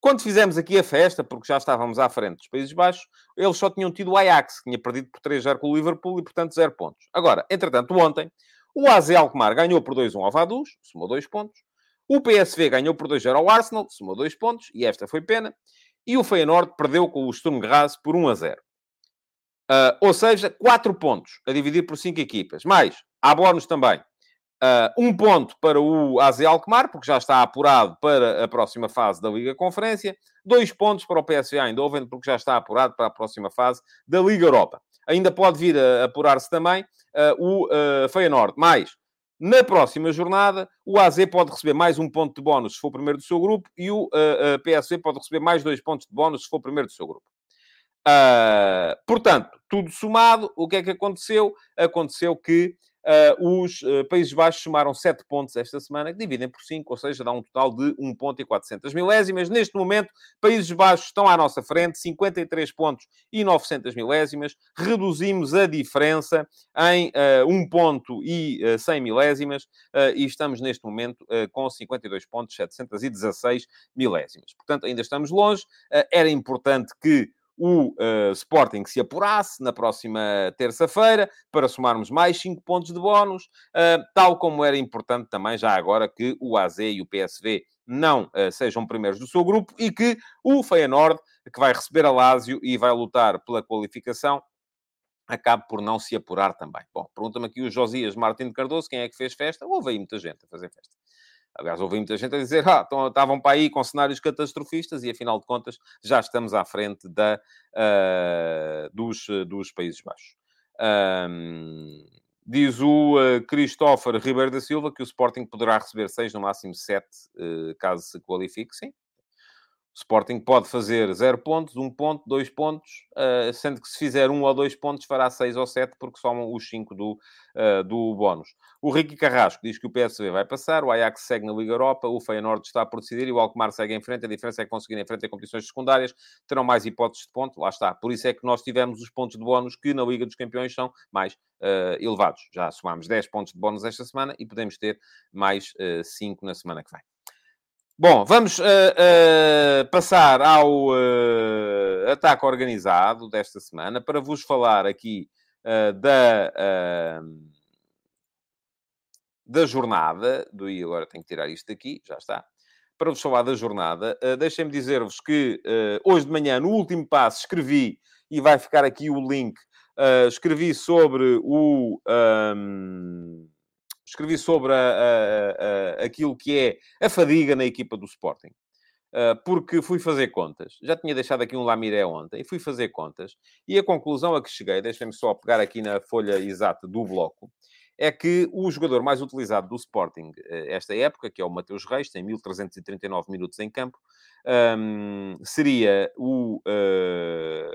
quando fizemos aqui a festa, porque já estávamos à frente dos Países Baixos, eles só tinham tido o Ajax, que tinha perdido por 3-0 com o Liverpool e, portanto, 0 pontos. Agora, entretanto, ontem, o AZ Alkmaar ganhou por 2-1 ao Vaduz, somou 2 pontos. O PSV ganhou por 2-0 ao Arsenal, somou 2 pontos, e esta foi pena. E o Feyenoord perdeu com o Sturm Graz por 1 a 0. Uh, ah, ou seja, 4 pontos a dividir por 5 equipas. Mais, há bónus também. Uh, um ponto para o AZ Alkmaar, porque já está apurado para a próxima fase da Liga Conferência. Dois pontos para o PSV Eindhoven, porque já está apurado para a próxima fase da Liga Europa. Ainda pode vir a apurar-se também uh, o uh, Feyenoord. Mais, na próxima jornada, o AZ pode receber mais um ponto de bónus se for primeiro do seu grupo e o PSV pode receber mais dois pontos de bónus se for primeiro do seu grupo. Portanto, tudo somado, o que é que aconteceu? Aconteceu que Uh, os uh, Países Baixos somaram 7 pontos esta semana, que dividem por 5, ou seja, dá um total de 1 ponto e 400 milésimas. Neste momento, Países Baixos estão à nossa frente, 53 pontos e 900 milésimas. Reduzimos a diferença em uh, 1 ponto e 100 milésimas e estamos neste momento com 52 pontos, 716 milésimas. Portanto, ainda estamos longe. era importante que o uh, Sporting se apurasse na próxima terça-feira para somarmos mais 5 pontos de bónus, uh, tal como era importante também já agora que o AZ e o PSV não uh, sejam primeiros do seu grupo e que o Feyenoord, que vai receber a Lazio e vai lutar pela qualificação, acabe por não se apurar também. Bom, pergunta-me aqui o Josias Martin de Cardoso, quem é que fez festa? Houve aí muita gente a fazer festa. Aliás, ouvi muita gente a dizer, ah, estavam para aí com cenários catastrofistas e, afinal de contas, já estamos à frente da, uh, dos, dos Países Baixos. Um, diz o uh, Christopher Ribeiro da Silva que o Sporting poderá receber 6, no máximo 7, uh, caso se qualifique. Sim, Sporting pode fazer 0 pontos, 1 um ponto, 2 pontos, uh, sendo que se fizer 1 um ou 2 pontos fará 6 ou 7, porque somam os 5 do, uh, do bónus. O Ricky Carrasco diz que o PSV vai passar, o Ajax segue na Liga Europa, o Feyenoord está por decidir e o Alkmaar segue em frente. A diferença é que conseguirem em frente em competições secundárias terão mais hipóteses de ponto, lá está. Por isso é que nós tivemos os pontos de bónus que na Liga dos Campeões são mais uh, elevados. Já somámos 10 pontos de bónus esta semana e podemos ter mais 5 na semana que vem. Bom, vamos uh, uh, passar ao uh, ataque organizado desta semana para vos falar aqui da, da jornada. Do, e agora tenho que tirar isto daqui, já está. Para vos falar da jornada, deixem-me dizer-vos que hoje de manhã, no último passo, escrevi, e vai ficar aqui o link, escrevi sobre o. Um, escrevi sobre a, a, a, aquilo que é a fadiga na equipa do Sporting. Uh, porque fui fazer contas. Já tinha deixado aqui um Lamiré ontem, fui fazer contas, e a conclusão a que cheguei, deixem-me só pegar aqui na folha exata do bloco, é que o jogador mais utilizado do Sporting uh, esta época, que é o Mateus Reis, tem 1339 minutos em campo, seria o uh,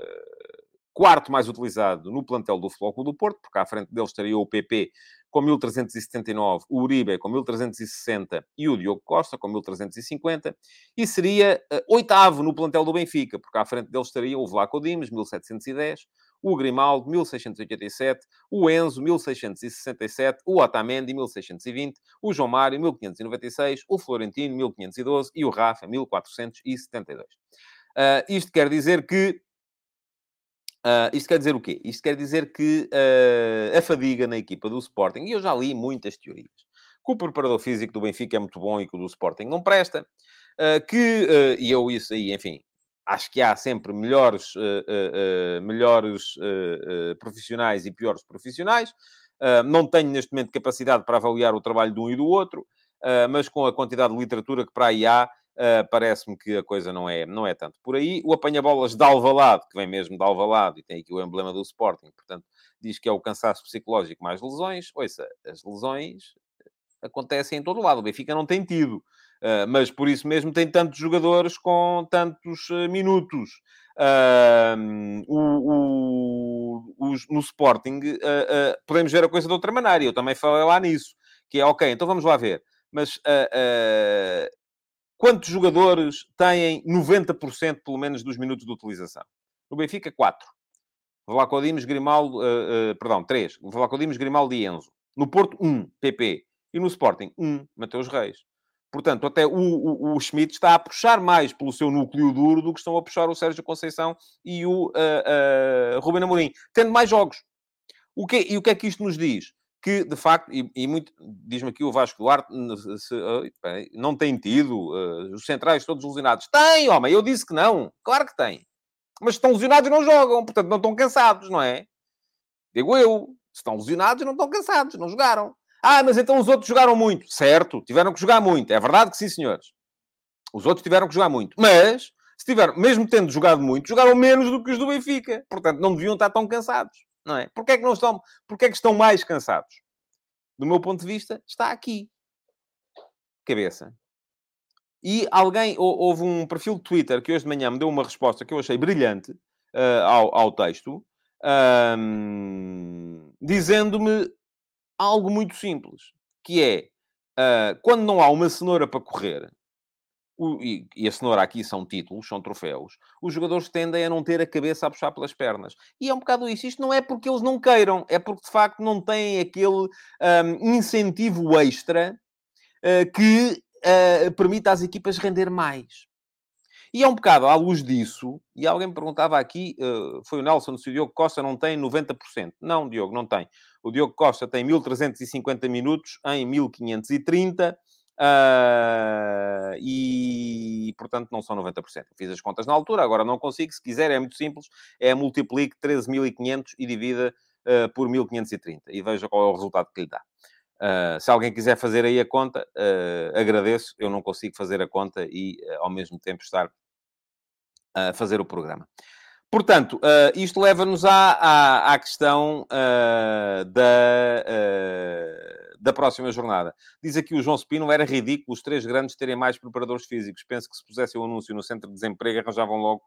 quarto mais utilizado no plantel do Futebol do Porto, porque à frente dele estaria o PP com 1379, o Uribe com 1360 e o Diogo Costa com 1350. E seria uh, oitavo no plantel do Benfica, porque à frente deles estaria o Vlaco Dimes, 1710, o Grimaldo, 1687, o Enzo, 1667, o Otamendi, 1620, o João Mário, 1596, o Florentino, 1512 e o Rafa, 1472. Uh, isto quer dizer que. Uh, isto quer dizer o quê? Isto quer dizer que uh, a fadiga na equipa do Sporting, e eu já li muitas teorias, que o preparador físico do Benfica é muito bom e que o do Sporting não presta, que, e eu isso aí, enfim, acho que há sempre melhores, uh, uh, melhores uh, profissionais e piores profissionais. não tenho neste momento capacidade para avaliar o trabalho de um e do outro, mas com a quantidade de literatura que para aí há, parece-me que a coisa não é, não é tanto por aí. O apanha-bolas de Alvalade, que vem mesmo de Alvalade, e tem aqui o emblema do Sporting, portanto, diz que é o cansaço psicológico mais lesões. Ouça, as lesões acontecem em todo lado. O Benfica não tem tido. Uh, mas por isso mesmo tem tantos jogadores com tantos uh, minutos. Uh, o, o, os, no Sporting, podemos ver a coisa de outra maneira. Eu também falei lá nisso. Que é, ok, então vamos lá ver. Mas quantos jogadores têm 90% pelo menos dos minutos de utilização? No Benfica, 4. Vlaco Dimos, Grimaldo, perdão, 3. Vlaco Dimos, Grimaldo e Enzo. No Porto, 1, PP. E no Sporting, 1, Mateus Reis. Portanto, até o, o, o, Schmidt está a puxar mais pelo seu núcleo duro do que estão a puxar o Sérgio Conceição e o uh, uh, Ruben Amorim, tendo mais jogos. O que, e o que é que isto nos diz? Que, de facto, e, e muito, diz-me aqui o Vasco Duarte, se, uh, não tem tido uh, os centrais todos lesionados. Tem, homem, eu disse que não. Claro que tem. Mas estão lesionados não jogam, portanto não estão cansados, não é? Digo eu. Estão lesionados não estão cansados, não jogaram. Ah, mas então os outros jogaram muito. Certo, tiveram que jogar muito. É verdade que sim, senhores. Os outros tiveram que jogar muito. Mas, se tiveram, mesmo tendo jogado muito, jogaram menos do que os do Benfica. Portanto, não deviam estar tão cansados. Não é? Porquê é que não estão... Porquê é que estão mais cansados? Do meu ponto de vista, está aqui. Cabeça. E alguém... Houve um perfil de Twitter que hoje de manhã me deu uma resposta que eu achei brilhante uh, ao, ao texto. Um, dizendo-me algo muito simples, que é, uh, quando não há uma cenoura para correr, o, e, e, a cenoura aqui são títulos, são troféus, os jogadores tendem a não ter a cabeça a puxar pelas pernas. E é um bocado isso. Isto não é porque eles não queiram, é porque de facto não têm aquele um, incentivo extra uh, que uh, permita às equipas render mais. E é um bocado à luz disso, e alguém me perguntava aqui, uh, foi o Nelson, se o Diogo Costa não tem 90%. Não, Diogo, não tem. O Diogo Costa tem 1350 minutos em 1530. Uh, portanto, não são 90%. Fiz as contas na altura, agora não consigo. Se quiser, é muito simples. É multiplique 13.500 e divida uh, por 1.530. E veja qual é o resultado que lhe dá. Uh, se alguém quiser fazer aí a conta, agradeço. Eu não consigo fazer a conta e, ao mesmo tempo, estar a fazer o programa. Portanto, uh, isto leva-nos à, à, à, questão uh, da, uh, da próxima jornada. Diz aqui o João Spino, era ridículo os três grandes terem mais preparadores físicos. Penso que se pusessem o um anúncio no centro de desemprego, arranjavam logo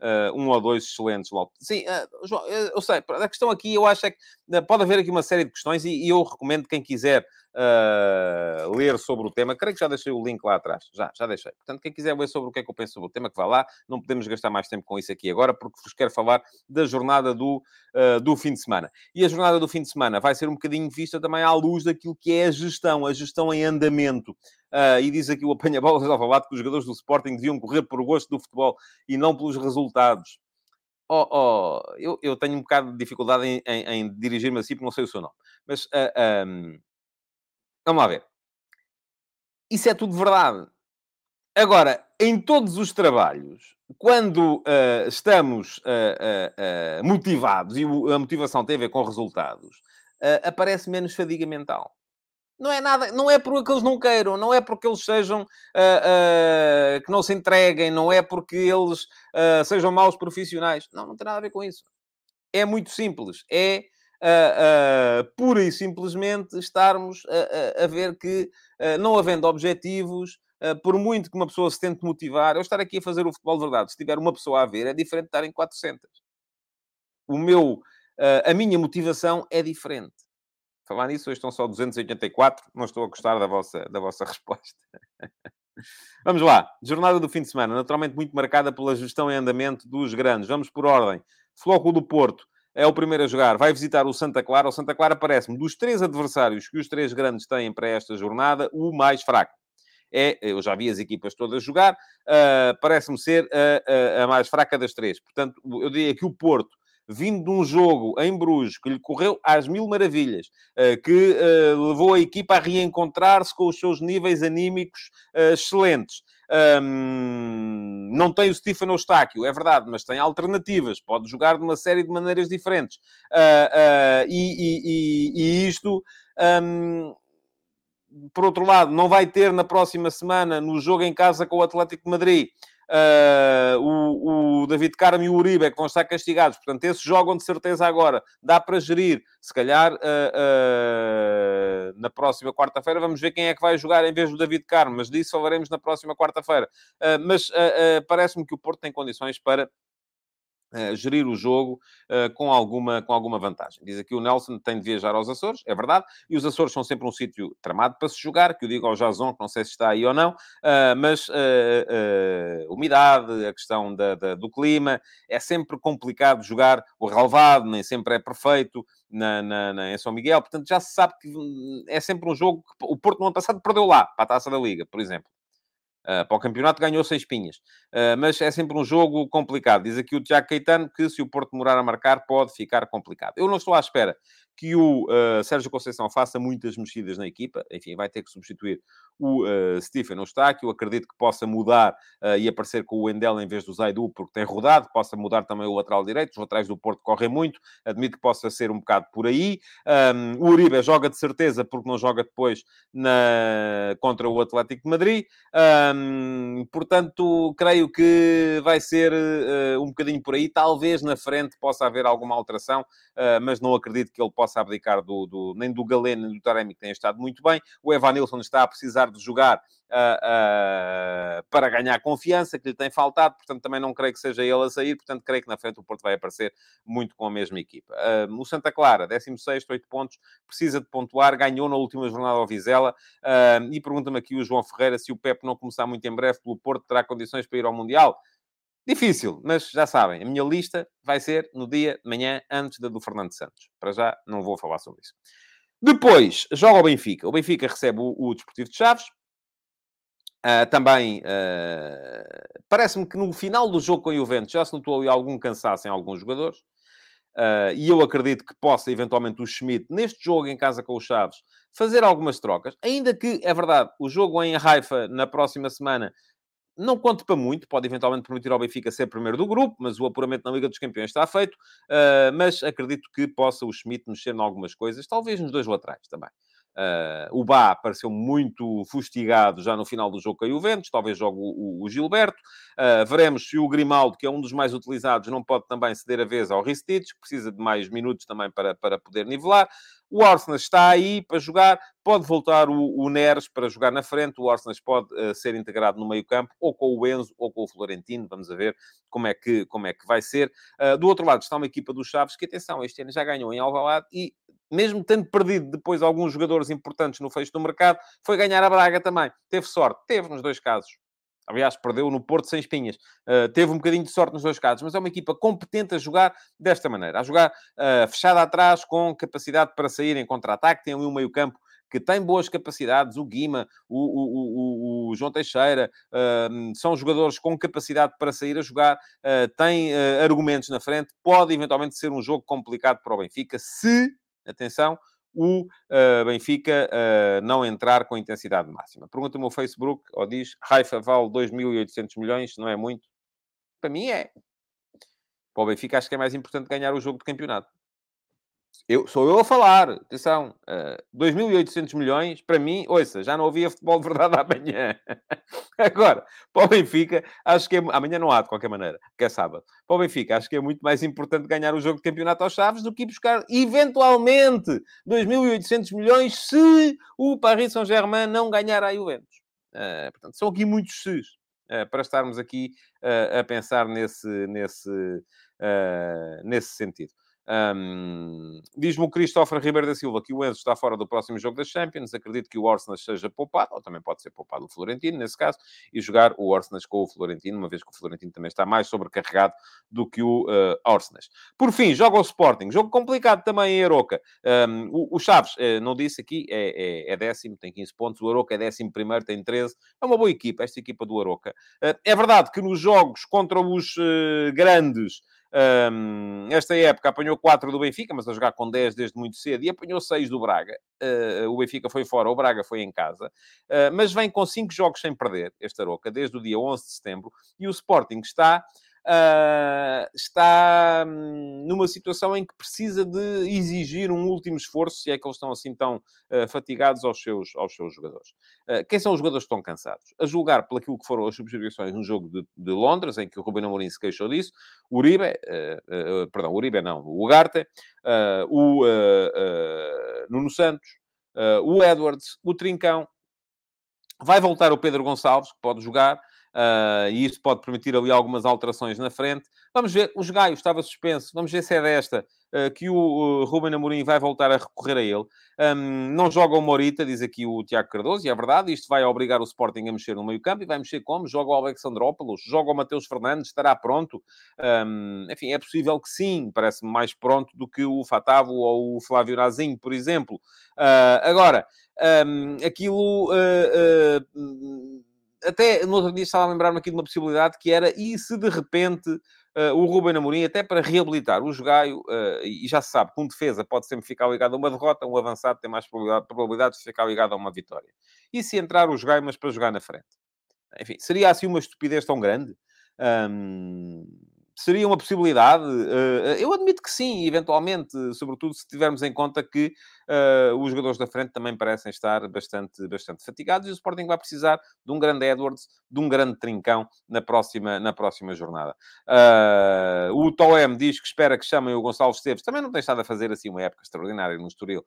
uh, um ou dois excelentes logo. Sim, uh, João, eu sei, a questão aqui eu acho é que pode haver aqui uma série de questões e, e eu recomendo quem quiser uh, ler sobre o tema, creio que já deixei o link lá atrás, já, já deixei. Portanto, quem quiser ler sobre o que é que eu penso sobre o tema, que vá lá, não podemos gastar mais tempo com isso aqui agora, porque vos quero falar da jornada do, uh, do fim de semana. E a jornada do fim de semana vai ser um bocadinho vista também à luz daquilo que é a gestão, a gestão em andamento. Uh, e diz aqui o apanha-bolas de Alvalade que os jogadores do Sporting deviam correr por gosto do futebol e não pelos resultados. Oh, oh, eu, eu tenho um bocado de dificuldade em, em, em dirigir-me assim porque não sei o seu nome. Mas uh, um, Vamos lá ver. Isso é tudo verdade. Agora, em todos os trabalhos, quando uh, estamos uh, motivados e a motivação tem a ver com resultados, aparece menos fadiga mental. Não é nada, não é porque eles não queiram, não é porque eles sejam que não se entreguem, não é porque eles sejam maus profissionais. Não, não tem nada a ver com isso. É muito simples. É uh, uh, pura e simplesmente estarmos a, a, a ver que, uh, não havendo objetivos, por muito que uma pessoa se tente motivar, eu estar aqui a fazer o futebol de verdade, se tiver uma pessoa a ver, é diferente de estar em 400. O meu, a minha motivação é diferente. Falar nisso, hoje estão só 284. Não estou a gostar da vossa, da vossa (laughs) resposta. Vamos lá. Jornada do fim de semana, naturalmente muito marcada pela gestão em andamento dos grandes. Vamos por ordem. Floco do Porto é o primeiro a jogar. Vai visitar o Santa Clara. O Santa Clara parece-me, dos três adversários que os três grandes têm para esta jornada, o mais fraco. É, eu já vi as equipas todas jogar, uh, parece-me ser a, a, a mais fraca das três. Portanto, eu diria que o Porto vindo de um jogo em Bruges que lhe correu às mil maravilhas, eh, que eh, levou a equipa a reencontrar-se com os seus níveis anímicos eh, excelentes. Um, não tem o Stefano Eustáquio, é verdade, mas tem alternativas, pode jogar de uma série de maneiras diferentes. Uh, uh, e, e, e, isto, um, por outro lado, não vai ter na próxima semana, no jogo em casa com o Atlético de Madrid, Uh, o, o, David Carmo e o Uribe é que vão estar castigados. Portanto, esses jogam de certeza agora. Dá para gerir. Se calhar, uh, uh, na próxima quarta-feira, vamos ver quem é que vai jogar em vez do David Carmo. Mas disso falaremos na próxima quarta-feira. mas parece-me que o Porto tem condições para Uh, gerir o jogo uh, com, alguma, com alguma vantagem. Diz aqui o Nelson tem de viajar aos Açores, é verdade, e os Açores são sempre um sítio tramado para se jogar, que eu digo ao Jason, que não sei se está aí ou não, uh, mas umidade, a questão da, da, do clima, é sempre complicado jogar o relevado, nem sempre é perfeito na, na, na, em São Miguel, portanto já se sabe que hum, é sempre um jogo que o Porto no ano passado perdeu lá, para a Taça da Liga, por exemplo. Uh, para o campeonato ganhou seis pinhas. Uh, mas é sempre um jogo complicado. Diz aqui o Tiago Caetano que se o Porto demorar a marcar pode ficar complicado. Eu não estou à espera que o uh, Sérgio Conceição faça muitas mexidas na equipa. Enfim, vai ter que substituir o uh, Stephen Eustáquio. Acredito que possa mudar uh, e aparecer com o Wendel em vez do Zaidu, porque tem rodado. Possa mudar também o lateral direito. Os laterais do Porto correm muito. Admito que possa ser um bocado por aí. Um, o Uribe joga de certeza, porque não joga depois na... contra o Atlético de Madrid. Um, portanto, creio que vai ser uh, um bocadinho por aí. Talvez na frente possa haver alguma alteração, mas não acredito que ele possa possa abdicar do, do, nem do Galeno nem do Taremi, que têm estado muito bem. O Evanilson está a precisar de jogar uh, uh, para ganhar confiança, que lhe tem faltado, portanto também não creio que seja ele a sair, portanto creio que na frente o Porto vai aparecer muito com a mesma equipa. Uh, o Santa Clara, 16, 8 pontos, precisa de pontuar, ganhou na última jornada ao Vizela, e pergunta-me aqui o João Ferreira se o Pep não começar muito em breve pelo Porto, terá condições para ir ao Mundial? Difícil, mas já sabem, a minha lista vai ser no dia de manhã, antes da do Fernando Santos. Para já, não vou falar sobre isso. Depois, joga o Benfica. O Benfica recebe o, o Desportivo de Chaves. Uh, também, uh, parece-me que no final do jogo com o Juventus já se notou algum cansaço em alguns jogadores. Uh, e eu acredito que possa, eventualmente, o Schmidt, neste jogo em casa com o Chaves, fazer algumas trocas. Ainda que, é verdade, o jogo em Haifa, na próxima semana, não conto para muito, pode eventualmente permitir ao Benfica ser primeiro do grupo, mas o apuramento na Liga dos Campeões está feito. Uh, mas acredito que possa o Schmidt mexer em algumas coisas, talvez nos dois laterais também. Uh, o Bá pareceu muito fustigado já no final do jogo com a Juventus, talvez jogue o, o, Gilberto. Uh, veremos se o Grimaldo, que é um dos mais utilizados, não pode também ceder a vez ao Ristich, que precisa de mais minutos também para, para poder nivelar. O Arsenal está aí para jogar, pode voltar o, o Neres para jogar na frente, o Arsenal pode uh, ser integrado no meio campo, ou com o Enzo, ou com o Florentino, vamos ver como é que, como é que vai ser. do outro lado está uma equipa dos Chaves, que atenção, este ano já ganhou em Alvalade e mesmo tendo perdido depois alguns jogadores importantes no fecho do mercado, foi ganhar a Braga também. Teve sorte, teve nos dois casos. Aliás, perdeu no Porto sem espinhas. Uh, teve um bocadinho de sorte nos dois casos, mas é uma equipa competente a jogar desta maneira. A jogar uh, fechada atrás, com capacidade para sair em contra-ataque. Tem ali um meio-campo que tem boas capacidades. O Guima, o, o, o, o João Teixeira, uh, são jogadores com capacidade para sair a jogar. tem argumentos na frente. Pode eventualmente ser um jogo complicado para o Benfica, se atenção, o uh, Benfica uh, não entrar com intensidade máxima. Pergunta-me o Facebook, ou diz, Raifa vale 2.800 milhões, não é muito? Para mim é. Para o Benfica acho que é mais importante ganhar o jogo de campeonato. Eu, sou eu a falar, atenção, uh, eh, 2.800 milhões, para mim, ouça, já não havia futebol de verdade (laughs) amanhã. Agora, para o Benfica, acho que é, amanhã não há de qualquer maneira, que é sábado. Para o Benfica, acho que é muito mais importante ganhar o jogo de campeonato aos Chaves do que buscar, eventualmente, 2.800 milhões se o Paris Saint-Germain não ganhar a Juventus. Uh, portanto, são aqui muitos se's uh, para estarmos aqui a pensar nesse, nesse, nesse sentido. Um, Diz-me o Christopher Ribeiro da Silva que o Enzo está fora do próximo jogo das Champions. Acredito que o Orsenas seja poupado, ou também pode ser poupado o Florentino, nesse caso, e jogar o Orsenas com o Florentino, uma vez que o Florentino também está mais sobrecarregado do que o uh. Por fim, joga o Sporting. Jogo complicado também em Aroca. Um, o, o, Chaves, uh, não disse aqui, é, é, é, décimo, tem 15 pontos. O Aroca é décimo primeiro, tem 13. É uma boa equipa, esta equipa do Aroca. Uh, é verdade que nos jogos contra os grandes um, esta época apanhou 4 do Benfica, mas a jogar com 10 desde muito cedo, e apanhou 6 do Braga. Uh, o Benfica foi fora, o Braga foi em casa. Uh, mas vem com 5 jogos sem perder, esta Aroca, desde o dia 11 de setembro. E o Sporting está uh, está hum, numa situação em que precisa de exigir um último esforço, se é que eles estão assim tão uh, fatigados aos seus, aos seus jogadores. Uh, quem são os jogadores que estão cansados? A julgar aquilo que foram as substituições no jogo de, de, Londres, em que o Rubén Amorim se queixou disso, Uribe, perdão, Uribe não, o Ugarte, o Nuno Santos, o Edwards, o Trincão, vai voltar o Pedro Gonçalves, que pode jogar, Uh, e isso pode permitir ali algumas alterações na frente. Vamos ver, os Gaio estava suspenso, vamos ver se é desta uh, que o uh, Ruben Amorim vai voltar a recorrer a ele. Um, não joga o Morita, diz aqui o Tiago Cardoso, e é verdade, isto vai obrigar o Sporting a mexer no meio campo, e vai mexer como? Joga o Alexandrópolis, joga o Mateus Fernandes, estará pronto? Um, enfim, é possível que sim, parece-me mais pronto do que o Fatavo ou o Flávio Nazinho, por exemplo. Uh, agora, um, aquilo uh, até no outro dia estava a lembrar-me aqui de uma possibilidade que era, e se de repente uh, o Ruben Amorim, até para reabilitar o Jogaio, uh, e já se sabe que um defesa pode sempre ficar ligado a uma derrota, um avançado tem mais probabilidade, probabilidade de ficar ligado a uma vitória. E se entrar o Jogaio, mas para jogar na frente? Enfim, seria assim uma estupidez tão grande? Um, Seria uma possibilidade? Uh, eu admito que sim, eventualmente, sobretudo se tivermos em conta que uh, os jogadores da frente também parecem estar bastante, bastante fatigados e o Sporting vai precisar de um grande Edwards, de um grande trincão na próxima, na próxima jornada. O Toem diz que espera que chamem o Gonçalo Esteves, também não tem estado a fazer assim uma época extraordinária no Estoril,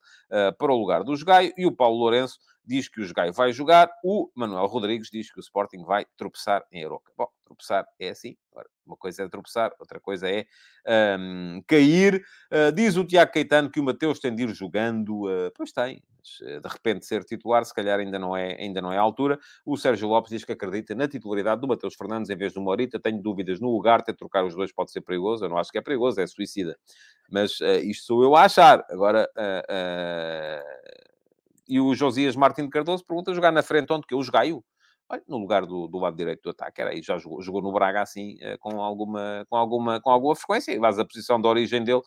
para o lugar do Jogaio, e o Paulo Lourenço diz que o Jogaio vai jogar, o Manuel Rodrigues diz que o Sporting vai tropeçar em Aroca. Bom, tropeçar é assim. Uma coisa é tropeçar, outra coisa é um, cair. Uh, diz o Tiago Caetano que o Mateus tem de ir jogando. Uh, pois tem. Uh, de repente ser titular, se calhar ainda não, é, ainda não é a altura. O Sérgio Lopes diz que acredita na titularidade do Mateus Fernandes em vez do Morita. Tenho dúvidas no lugar, ter trocar os dois pode ser perigoso. Eu não acho que é perigoso, é suicida. Mas isto sou eu a achar. Agora e o Josias Martins Cardoso pergunta: jogar na frente onde que eu joguei? Olha, no lugar do, do lado direito do ataque, era aí, já jogou, jogou no Braga assim, eh, com alguma, com alguma, com alguma frequência, e vais a posição de origem dele,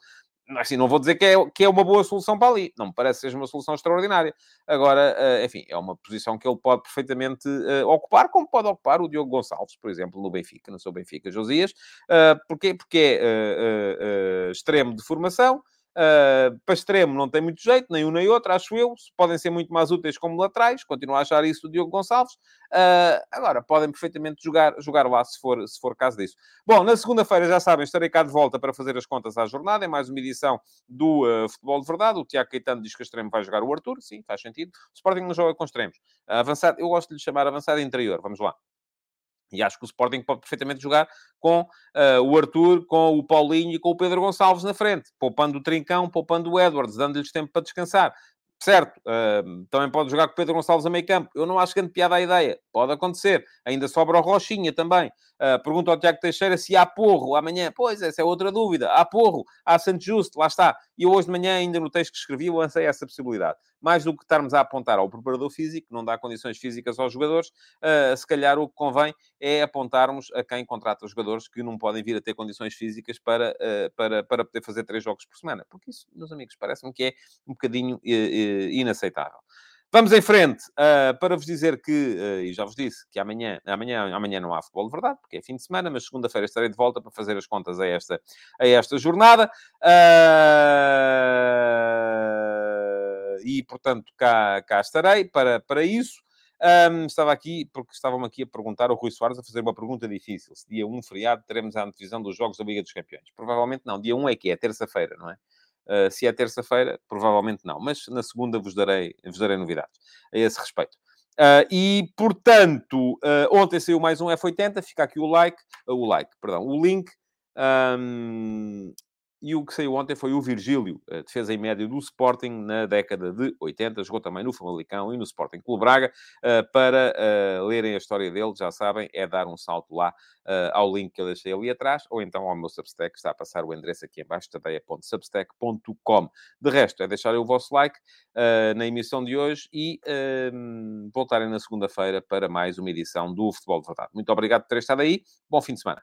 assim, não vou dizer que é, que é uma boa solução para ali, não me parece que seja uma solução extraordinária. Agora, uh, enfim, é uma posição que ele pode perfeitamente uh, ocupar, como pode ocupar o Diogo Gonçalves, por exemplo, no Benfica, no seu Benfica Josias. Porquê? Porque é extremo de formação, Uh, para extremo não tem muito jeito, nem um nem outro, acho eu. Podem ser muito mais úteis como laterais, continuo a achar isso o Diogo Gonçalves. Uh, agora, podem perfeitamente jogar, jogar lá se for, se for caso disso. Bom, na segunda-feira, já sabem, estarei cá de volta para fazer as contas à jornada. É mais uma edição do uh, Futebol de Verdade. O Tiago Caetano diz que a extremo vai jogar o Arthur. Sim, faz sentido. O Sporting não joga com extremos. avançado, eu gosto de lhe chamar avançado interior. Vamos lá. E acho que o Sporting pode perfeitamente jogar com uh, o Arthur, com o Paulinho e com o Pedro Gonçalves na frente, poupando o Trincão, poupando o Edwards, dando-lhes tempo para descansar. Certo, uh, também pode jogar com o Pedro Gonçalves a meio campo. Eu não acho grande piada a ideia. Pode acontecer. Ainda sobra o Rochinha também. Uh, pergunta ao Tiago Teixeira se há porro amanhã. Pois, essa é outra dúvida. Há porro, há Santo Justo, lá está. E hoje de manhã, ainda no texto que escrevi, lancei essa possibilidade. Mais do que estarmos a apontar ao preparador físico, não dá condições físicas aos jogadores, uh, se calhar o que convém é apontarmos a quem contrata os jogadores que não podem vir a ter condições físicas para, uh, para, para poder fazer três jogos por semana. Porque isso, meus amigos, parece-me que é um bocadinho inaceitável. Vamos em frente uh, para vos dizer que, uh, e já vos disse, que amanhã, amanhã, amanhã não há futebol de verdade, porque é fim de semana, mas segunda-feira estarei de volta para fazer as contas a esta, a esta jornada. Uh, e, portanto, cá, cá estarei para, para isso. Um, estava aqui, porque estavam aqui a perguntar, o Rui Soares a fazer uma pergunta difícil. Se dia 1 feriado teremos a antevisão dos Jogos da Liga dos Campeões. Provavelmente não. Dia 1 é que é, terça-feira, não é? Uh, se é terça-feira, provavelmente não, mas na segunda vos darei, vos darei novidades a esse respeito. Uh, e, portanto, uh, ontem saiu mais um F80, fica aqui o like, o like, perdão, o link. Um, e o que saiu ontem foi o Virgílio, defesa em médio do Sporting na década de 80, jogou também no Famalicão e no Sporting Clube Braga. Para lerem a história dele, já sabem, é dar um salto lá ao link que eu deixei ali atrás, ou então ao meu Substack, está a passar o endereço aqui embaixo, tadeia.substack.com. De resto, é deixarem o vosso like na emissão de hoje e voltarem na segunda-feira para mais uma edição do Futebol de Verdade. Muito obrigado por terem estado aí, bom fim de semana.